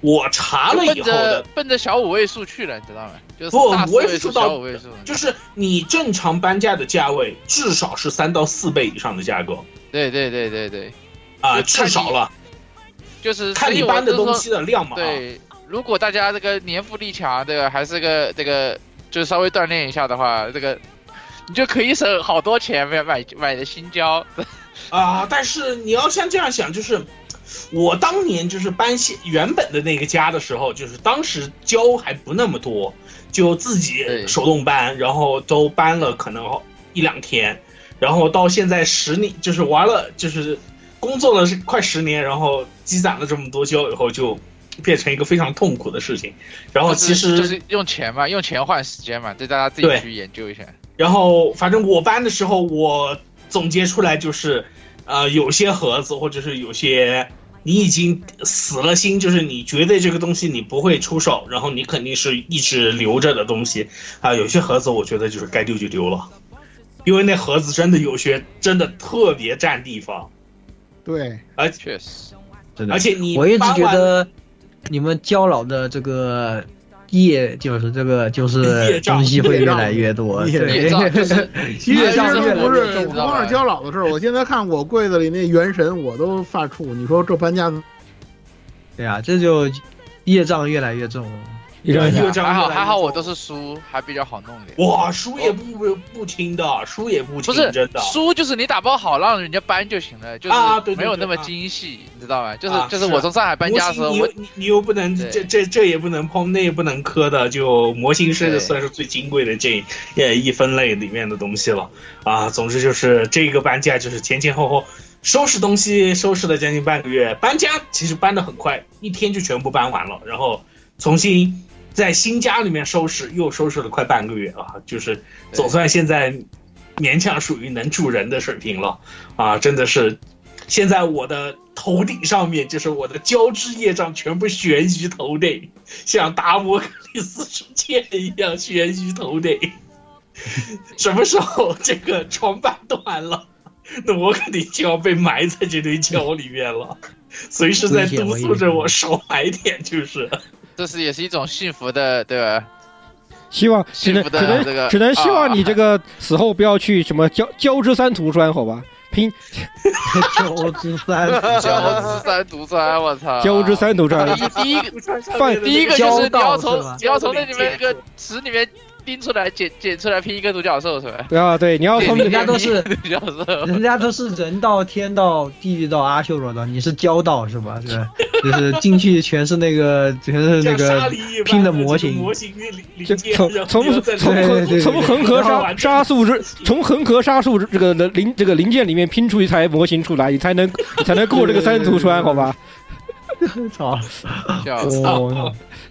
我查了以后奔着的，奔着小五位数去了，你知道吗？就是不大四位数、我也是到小五位数，就是你正常搬家的价位至少是三到四倍以上的价格对对对对对，啊、至少了，就是看你所以我就说搬的东西的量嘛。啊对，如果大家这个年富力强，这个还是个这个，就稍微锻炼一下的话，这个你就可以省好多钱买买买的新胶。啊、但是你要像这样想，就是我当年就是搬现原本的那个家的时候，就是当时胶还不那么多，就自己手动搬，然后都搬了可能一两天，然后到现在十年，就是玩了，就是工作了是快十年，然后积攒了这么多胶以后，就变成一个非常痛苦的事情。然后其实就是用钱嘛，用钱换时间嘛，这大家自己去研究一下。然后反正我搬的时候，我总结出来就是，呃，有些盒子或者是有些你已经死了心，就是你觉得这个东西你不会出手，然后你肯定是一直留着的东西。啊、有些盒子我觉得就是该丢就丢了，因为那盒子真的有些真的特别占地方，对，而确实，真的。而。且你我一直觉得你们胶老的这个业，就是这个就是东西会越来越多，业障对业障就是 业不是光是交老的事儿，我现在看我柜子里那元神，我都发怵。你说这搬家，对啊，这就业障越来越重。一张越张还好还好，我都是书，还比较好弄一点。哇，书也不不不轻的，书也不轻，不是真的。书，就是你打包好让人家搬就行了，就是啊对对没有那么精细，你知道吧？就是啊就是我从上海搬家的时候，我你你你又不能这这这也不能碰，那也不能磕的，就模型是算是最金贵的这呃一分类里面的东西了啊。总之就是这个搬家就是前前后后收拾东西收拾了将近半个月，搬家其实搬的很快，一天就全部搬完了，然后重新在新家里面收拾又收拾了快半个月啊，就是总算现在勉强属于能住人的水平了啊，真的是。现在我的头顶上面就是我的交织业障全部悬于头顶，像达摩克里斯之剑一样悬于头顶。什么时候这个床板断了，那我肯定就要被埋在这堆胶里面了，随时在督促着我少买点，就是。这是也是一种幸福的，对吧？希望只能只能这个只能希望啊你这个死后不要去什么交 交织三涂川，好吧？拼 交织三交织三毒川，我操！交织三涂川，第一 第一个放第一个就是你要从你要从那里面那个池里面拎出来捡捡出来拼一个独角兽是吧？啊，对，你要从人家 都是独角兽，人家都是人道、天道、地狱道、阿修罗道，你是交道是吧？是，就是进去全是那个全是那个拼的模型，模型零零就件，从从从对对恒对从恒河沙沙数之从恒河沙数这个零这个零件里面拼出一台模型出来，你才能你才能过这个三途川，好吧？操！笑死！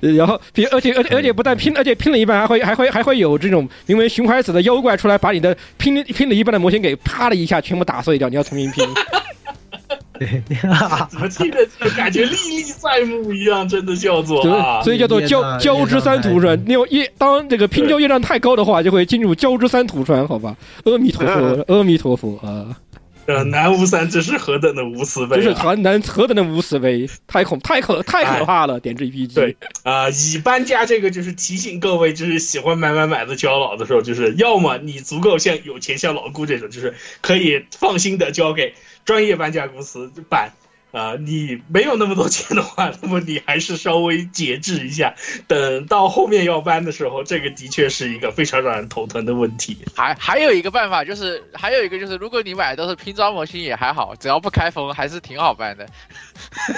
哦，然后，比而且而且而且不但拼，而且拼了一半还会还会还会有这种名为熊孩子的妖怪出来，把你的拼拼了一半的模型给啪的一下全部打碎掉，你要重新拼。对，怎么听着就感觉历历在目一样，真的叫做所啊以，所以叫做交交织三途川。你有一当这个拼交业量太高的话，就会进入交织三途川，好吧？阿弥陀佛，阿弥陀佛啊！呃，南无三，这是何等的无慈悲这是啊！谈南何等的无慈悲，太恐太可太可怕了！点这 P P G 对啊、以搬家这个就是提醒各位，就是喜欢买买买的交老的时候，就是要么你足够像有钱像老顾这种，就是可以放心的交给专业搬家公司搬。啊、你没有那么多钱的话，那么你还是稍微节制一下。等到后面要搬的时候，这个的确是一个非常让人头疼的问题。还还有一个办法就是，还有一个就是，如果你买的都是拼装模型也还好，只要不开封还是挺好办的。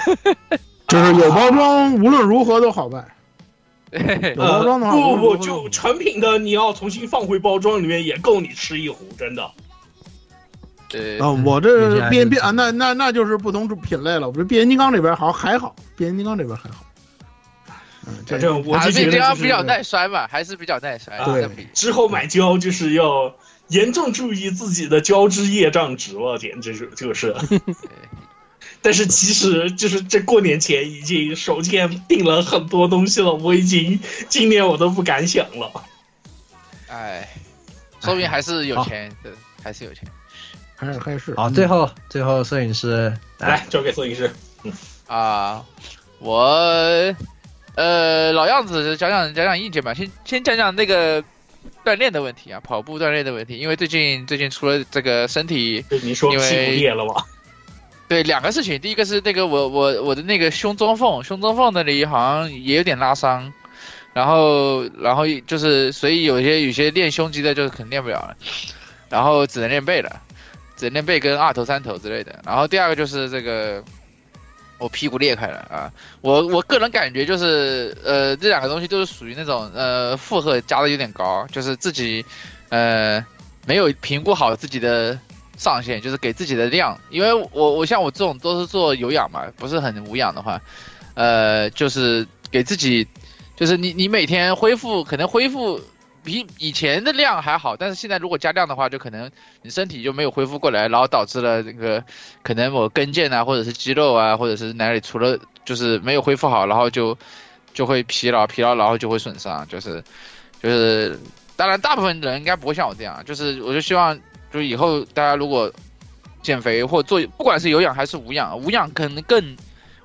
就是有包装，无论如何都好办。对 有包装的话，不不就成品的你要重新放回包装里面，也够你吃一壶，真的。对啊，我这变变啊，那那那就是不同品类了。我这变形金刚这边好还好，变形金刚这边还好。嗯，反正我还是是觉得就是比较耐摔嘛，还是比较耐摔。对之后买胶就是要严重注意自己的胶质业障值了，简直是就是。但是其实就是这过年前已经手欠订了很多东西了，我已经今年我都不敢想了。哎，说明还是有钱对，还是有钱还是还是好，最后最后摄影师来，交给摄影师。啊。我呃老样子讲讲讲讲硬件吧，先先讲讲那个锻炼的问题啊，跑步锻炼的问题，因为最近最近除了这个身体就你说因为屁股裂了吗？对，两个事情，第一个是那个我我我的那个胸中缝，胸中缝那里好像也有点拉伤，然后然后就是所以有些有些练胸肌的就肯定练不了了，然后只能练背了，只能练背跟二头三头之类的。然后第二个就是这个我屁股裂开了啊，我我个人感觉就是呃这两个东西都是属于那种呃负荷加的有点高，就是自己呃没有评估好自己的。上限就是给自己的量，因为我我像我这种都是做有氧嘛，不是很无氧的话，呃，就是给自己，就是你你每天恢复可能恢复比以前的量还好，但是现在如果加量的话，就可能你身体就没有恢复过来，然后导致了这个可能某跟腱啊，或者是肌肉啊，或者是哪里除了就是没有恢复好，然后就 就会疲劳，疲劳然后就会损伤，就是就是当然大部分人应该不会像我这样，就是我就希望。就以后大家如果减肥或做，不管是有氧还是无氧，无氧可能更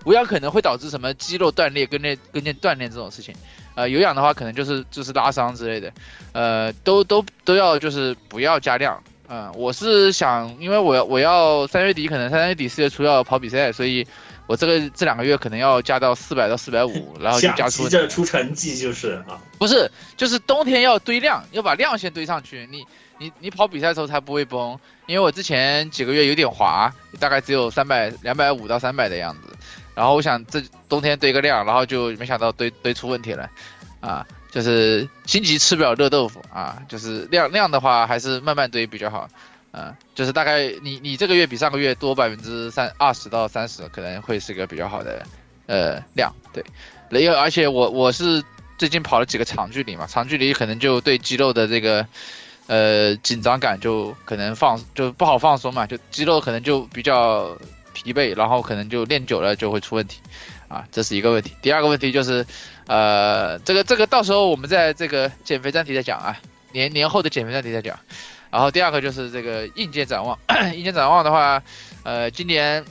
无氧可能会导致什么肌肉断裂、跟腱跟腱断裂这种事情。呃，有氧的话可能就是就是拉伤之类的，呃，都都都要就是不要加量。嗯、我是想，因为我我要三月底可能三月底四月初要跑比赛，所以我这个这两个月可能要加到四百到四百五，然后就加出出成绩就是啊，不是，就是冬天要堆量，要把量先堆上去。你你你跑比赛的时候才不会崩。因为我之前几个月有点滑，大概只有三百两百五到三百的样子。然后我想这冬天堆个量，然后就没想到堆堆出问题了，啊，就是心急吃不了热豆腐啊，就是量量的话还是慢慢堆比较好。嗯，就是大概你你这个月比上个月多百分之三二十到三十，可能会是个比较好的呃量。对，因为而且我我是最近跑了几个长距离嘛，长距离可能就对肌肉的这个呃紧张感就可能放就不好放松嘛，就肌肉可能就比较疲惫，然后可能就练久了就会出问题啊，这是一个问题。第二个问题就是呃这个这个到时候我们在这个减肥专题再讲啊，年年后的减肥专题再讲。然后第二个就是这个硬件展望，硬件展望的话，呃，今年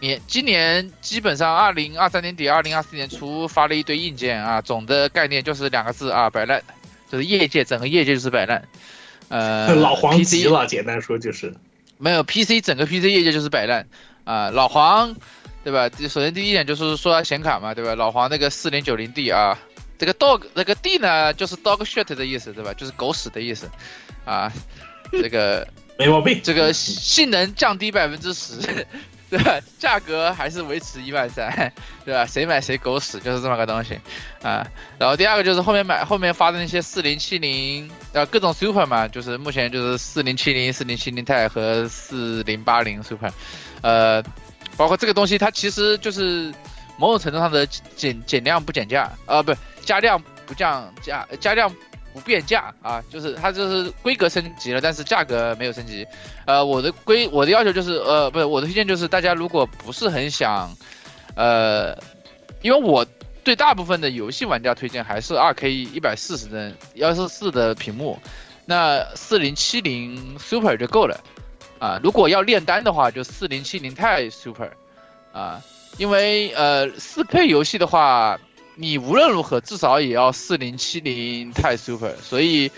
年今年基本上二零二三年底、二零二四年初发了一堆硬件啊，总的概念就是两个字啊，摆烂，就是业界整个业界就是摆烂，呃，老黄急了，简单说就是。没有 PC 整个 PC 业界就是摆烂啊、老黄，对吧？首先第一点就是说它显卡嘛，对吧？老黄那个四零九零 D 啊，这个 dog 那个 D 呢就是 dog shit 的意思，对吧？就是狗屎的意思，啊，这个 没毛病。这个性能降低百分之十，对吧？价格还是维持一万三，对吧？谁买谁狗屎，就是这么个东西啊。然后第二个就是后面买后面发的那些四零七零，呃，各种 super 嘛，就是目前就是四零七零、四零七零 i 和四零八零 super，呃，包括这个东西，它其实就是某种程度上的减减量不减价，啊，不加量不降价，加量。不变价啊，就是它就是规格升级了，但是价格没有升级。呃，我的规我的要求就是，呃，不是我的推荐就是，大家如果不是很想，呃，因为我对大部分的游戏玩家推荐还是二 K 一百四十帧幺四四的屏幕，那四零七零 Super 就够了啊。如果要炼丹的话，就四零七零钛 Super 啊，因为呃四 K 游戏的话。你无论如何至少也要四零七零钛 Super，所以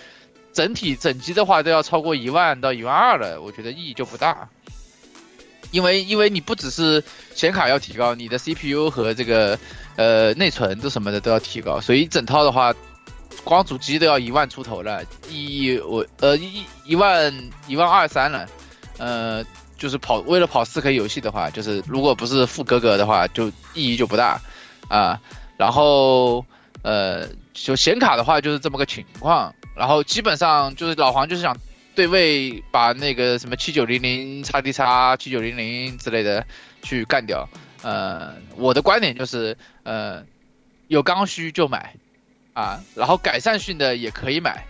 整体整机的话都要超过一万到一万二了，我觉得意义就不大。因为因为你不只是显卡要提高，你的 CPU 和这个呃内存都什么的都要提高，所以整套的话，光主机都要一万出头了，一我呃一一万一万二三了，呃就是跑为了跑四 K 游戏的话，就是如果不是副格格的话，就意义就不大啊。然后，呃，就显卡的话就是这么个情况。然后基本上就是老黄就是想对位，把那个什么七九零零、叉 D 叉、七九零零之类的去干掉。呃，我的观点就是，呃，有刚需就买，啊，然后改善性的也可以买。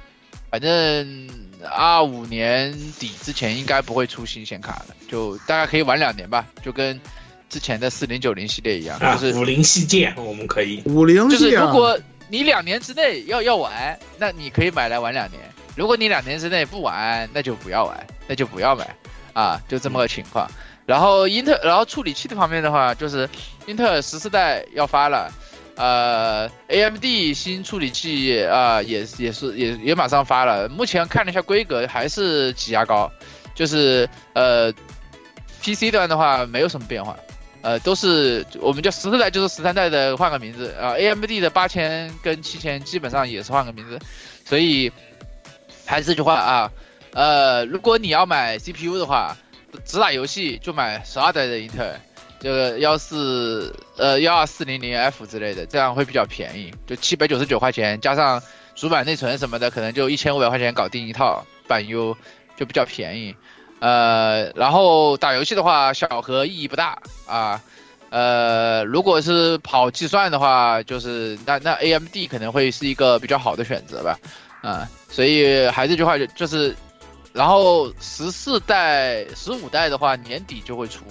反正二五年底之前应该不会出新显卡了，就大概可以玩两年吧，就跟。之前的四零九零系列一样，就是五零系列，我们可以五零就是如果你两年之内要要玩，那你可以买来玩两年；如果你两年之内不玩，那就不要玩，那就不要买啊，就这么个情况。然后英特，然后处理器的方面的话，就是英特尔十四代要发了，呃，AMD 新处理器啊，也也是也也马上发了。目前看了一下规格，还是挤压高，就是呃，PC 端的话没有什么变化。呃，都是我们叫十四代，就是十三代的换个名字啊。AMD 的八千跟七千基本上也是换个名字，所以还是这句话啊，呃，如果你要买 CPU 的话，只打游戏就买十二代的英特尔，这个幺四呃幺二四零零 F 之类的，这样会比较便宜，就七百九十九块钱，加上主板内存什么的，可能就一千五百块钱搞定一套板 U，就比较便宜。呃，然后打游戏的话，小核意义不大啊。呃，如果是跑计算的话，就是那那 AMD 可能会是一个比较好的选择吧。啊，所以还是这句话，就就是，然后十四代、十五代的话，年底就会出，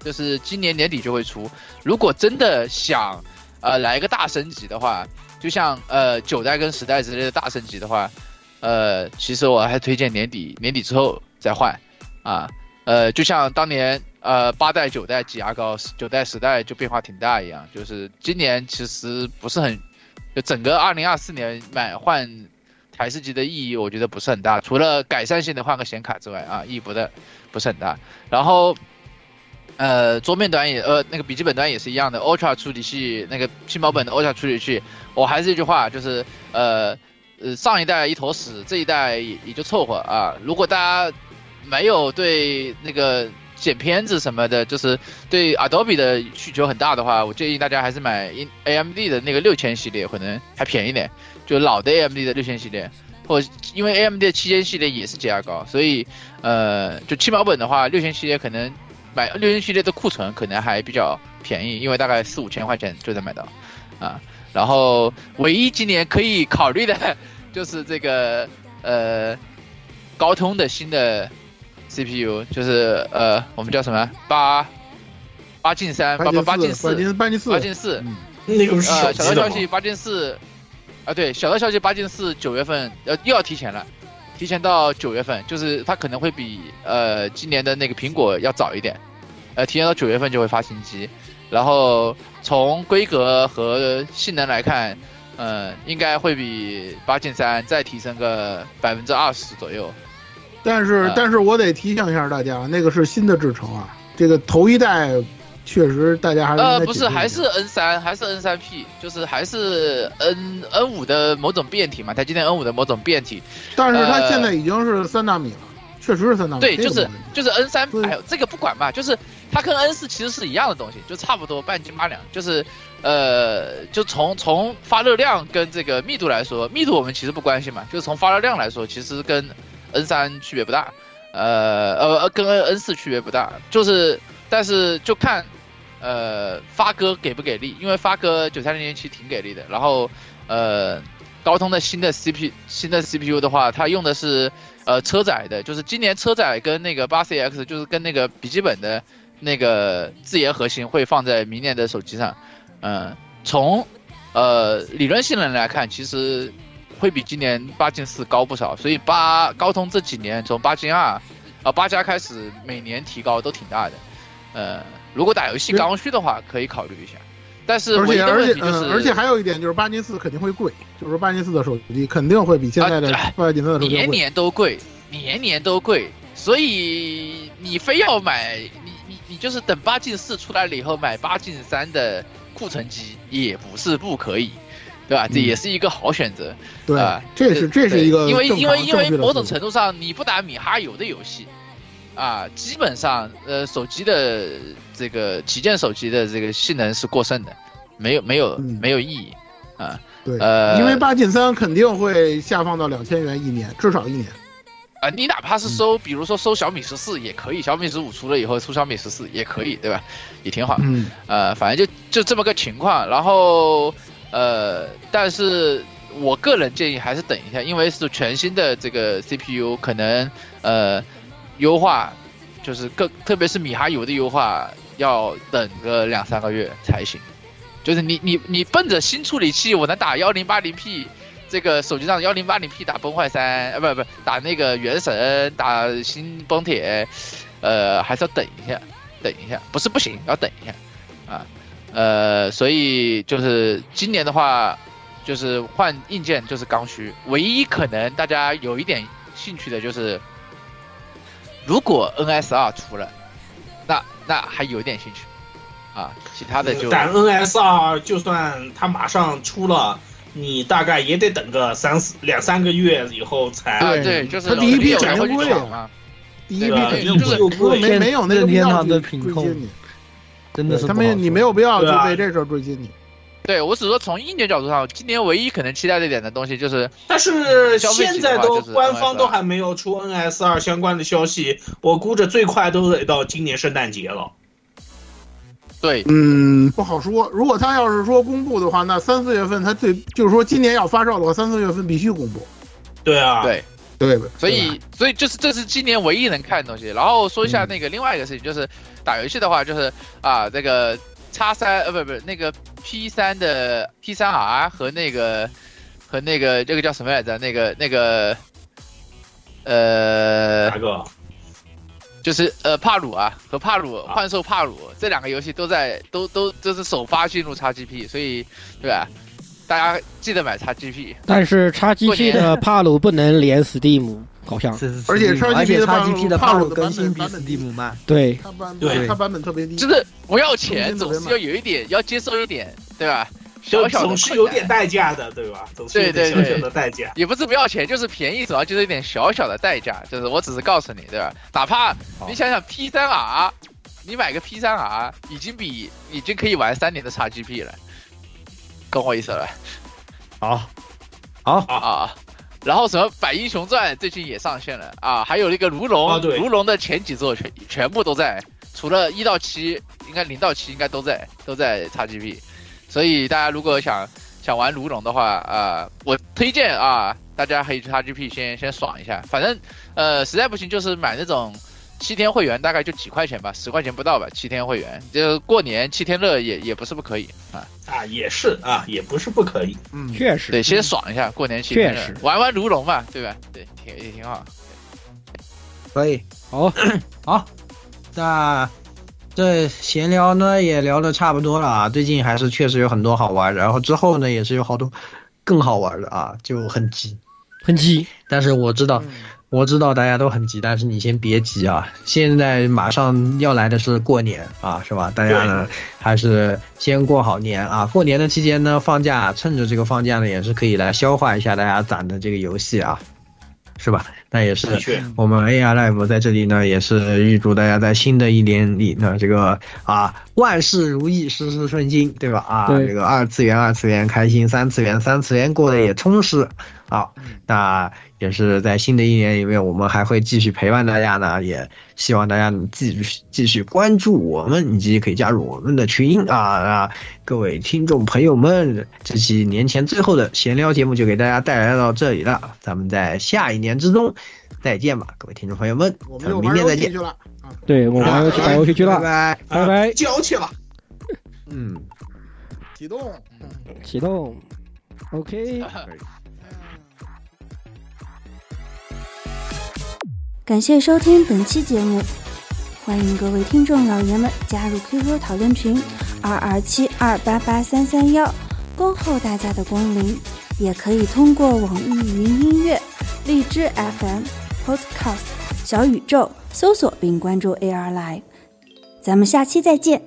就是今年年底就会出。如果真的想呃来一个大升级的话，就像呃九代跟十代之类的大升级的话，呃，其实我还推荐年底年底之后。再换，啊，呃，就像当年呃八代九代挤牙膏，九代十代就变化挺大一样。就是今年其实不是很，就整个二零二四年买换台式机的意义，我觉得不是很大。除了改善性的换个显卡之外啊，意义不大不是很大。然后呃，桌面端也呃那个笔记本端也是一样的，Ultra 处理器那个轻薄本的 Ultra 处理器，我还是一句话，就是呃呃上一代一坨屎，这一代也也就凑合啊。如果大家没有对那个剪片子什么的，就是对 Adobe 的需求很大的话，我建议大家还是买 AMD 的那个六千系列，可能还便宜点，就老的 AMD 的六千系列。或因为 AMD 的七千系列也是解压高，所以呃，就轻薄本的话，六千系列可能买六千系列的库存可能还比较便宜，因为大概四五千块钱就能买到啊。然后唯一今年可以考虑的就是这个呃高通的新的 CPU，就是呃我们叫什么八八进三八八八进四八进四八进四，那个是小道消息，八进四，啊，对，小道消息八进四九月份，呃，又要提前了，提前到九月份，就是它可能会比呃今年的那个苹果要早一点，呃，提前到九月份就会发新机，然后从规格和性能来看，呃，应该会比八进三再提升个百分之二十左右。但是啊，但是我得提醒一下大家，那个是新的制程啊，这个头一代确实大家还是呃，不是，还是 N 三，还是 N 三 P，就是还是 N N 五的某种变体嘛，台积电 N 五的某种变体。但是它呃现在已经是三纳米了，确实是三纳米。对，就是就是 N 三，对哎呦，这个不管吧，就是它跟 N 四其实是一样的东西，就差不多半斤八两，就是呃，就从从发热量跟这个密度来说，密度我们其实不关心嘛，就是从发热量来说，其实跟 N 三区别不大，呃呃呃，跟 N N 四区别不大，就是但是就看呃发哥给不给力，因为发哥九三零零七挺给力的，然后呃高通的新的 CP 新的 CPU 的话，它用的是呃车载的，就是今年车载跟那个八 CX 就是跟那个笔记本的那个自研核心会放在明年的手机上，嗯、从呃理论性能来看，其实会比今年八进四高不少，所以八高通这几年从八进二啊八加开始每年提高都挺大的，呃，如果打游戏刚需的话，可以考虑一下。但是而且而且就是，嗯，而且还有一点就是八进四肯定会贵，就是八进四的手机肯定会比现在的啊八进三的手机年。年都贵，年年都贵，所以你非要买，你你你就是等八进四出来了以后买八进三的库存机也不是不可以，对吧？这嗯也是一个好选择。对啊，这是这是一个因为因为因为某种程度上，你不打米哈游的游戏，啊，基本上呃手机的这个旗舰手机的这个性能是过剩的，没有没有嗯没有意义啊。对，呃因为八进三肯定会下放到两千元一年，至少一年。啊，你哪怕是嗯收，比如说收小米十四也可以，小米十五出了以后出小米十四也可以，对吧？也挺好。嗯，呃，反正就就这么个情况。然后呃，但是我个人建议还是等一下，因为是全新的这个 CPU，可能呃优化就是更特别是米哈游的优化要等个两三个月才行。就是你你你奔着新处理器，我能打幺零八零 P。这个手机上幺零八零 P 打崩坏三，呃，不不，打那个原神，打新崩铁，呃，还是要等一下，等一下，不是不行，要等一下，啊，呃，所以就是今年的话，就是换硬件就是刚需，唯一可能大家有一点兴趣的就是，如果 NSR 出了，那那还有一点兴趣，啊，其他的就但 NSR 就算它马上出了，你大概也得等个三四两三个月以后才。啊，对对，就是他第一批有人会去肯定贵嘛，第一批肯定就是不过没没有那个任必要去天堂的品控追击你，真的是他们你没有必要去对啊为这事儿追击你。对我只是说从硬件角度上，今年唯一可能期待的一点的东西就是但是现在都官方都还没有出 NS 二相关的消息，我估着最快都得到今年圣诞节了。对嗯，不好说。如果他要是说公布的话，那三四月份他最就是说今年要发售的话，三四月份必须公布。对啊，对。对？所以，所以就是这是今年唯一能看的东西。然后说一下嗯那个另外一个事情，就是打游戏的话，就是啊，这个叉三呃不不那个 P 三的 P 三 R 和那个和那个这个叫什么来着？那个那个呃哪个？就是呃帕鲁啊和帕鲁幻兽帕鲁这两个游戏都在都都都是首发进入 XGP，所以对吧？大家记得买 XGP。但是过 XGP 年的帕鲁不能连 Steam，好像是是是而且而 XGP 且的 XGP 的帕鲁帕鲁的更新比版本 Steam 慢，对它版对它版本特别低，就是不要钱，总是要有一点，要接受一点，对吧？小小的总是有点代价的，对吧？总是有点小对对对小的代价。也不是不要钱，就是便宜，主要就是一点小小的代价，就是我只是告诉你，对吧？哪怕你想想 P 三 R，你买个 P 三 R 已经比已经可以玩三年的 XGP 了，懂我意思了好，好，啊？然后什么《百英雄传》最近也上线了啊，还有那个如龙，啊对。如龙的前几座全全部都在，除了一到七，应该零到七应该都在都在 XGP，所以大家如果想想玩如龙的话，呃，我推荐啊，大家可以去 XGP 先先爽一下，反正呃实在不行就是买那种七天会员，大概就几块钱吧，十块钱不到吧，七天会员，就过年七天乐也也不是不可以啊。啊，也是啊，也不是不可以。嗯，确实对，先爽一下，过年期间确实玩玩如龙嘛，对吧？对，挺也挺好。可以。好，好，那这闲聊呢也聊的差不多了啊。最近还是确实有很多好玩的，然后之后呢也是有好多更好玩的啊，就很急。很急，但是我知道，我知道大家都很急，但是你先别急啊！现在马上要来的是过年啊，是吧？大家呢还是先过好年啊。过年的期间呢，放假趁着这个放假呢，也是可以来消化一下大家攒的这个游戏啊，是吧？那也是的确，我们 AR Live 在这里呢，也是预祝大家在新的一年里呢，这个啊万事如意，事事顺心，对吧？啊，这个二次元二次元开心，三次元三次元过得也充实啊。那也是在新的一年里面，我们还会继续陪伴大家呢，也希望大家能继续继续关注我们，以及可以加入我们的群啊啊！各位听众朋友们，这期年前最后的闲聊节目就给大家带来到这里了，咱们在下一年之中再见吧，各位听众朋友们，我们明天再见。对我玩游戏打游戏去了，拜拜。拜拜啊交去了。嗯。启动，启动，OK。感谢收听本期节目，欢迎各位听众老爷们加入 QQ 讨论群二二七二八八三三幺，恭候大家的光临。也可以通过网易云音乐、荔枝 FM、Podcast、小宇宙搜索并关注 AR Live。咱们下期再见。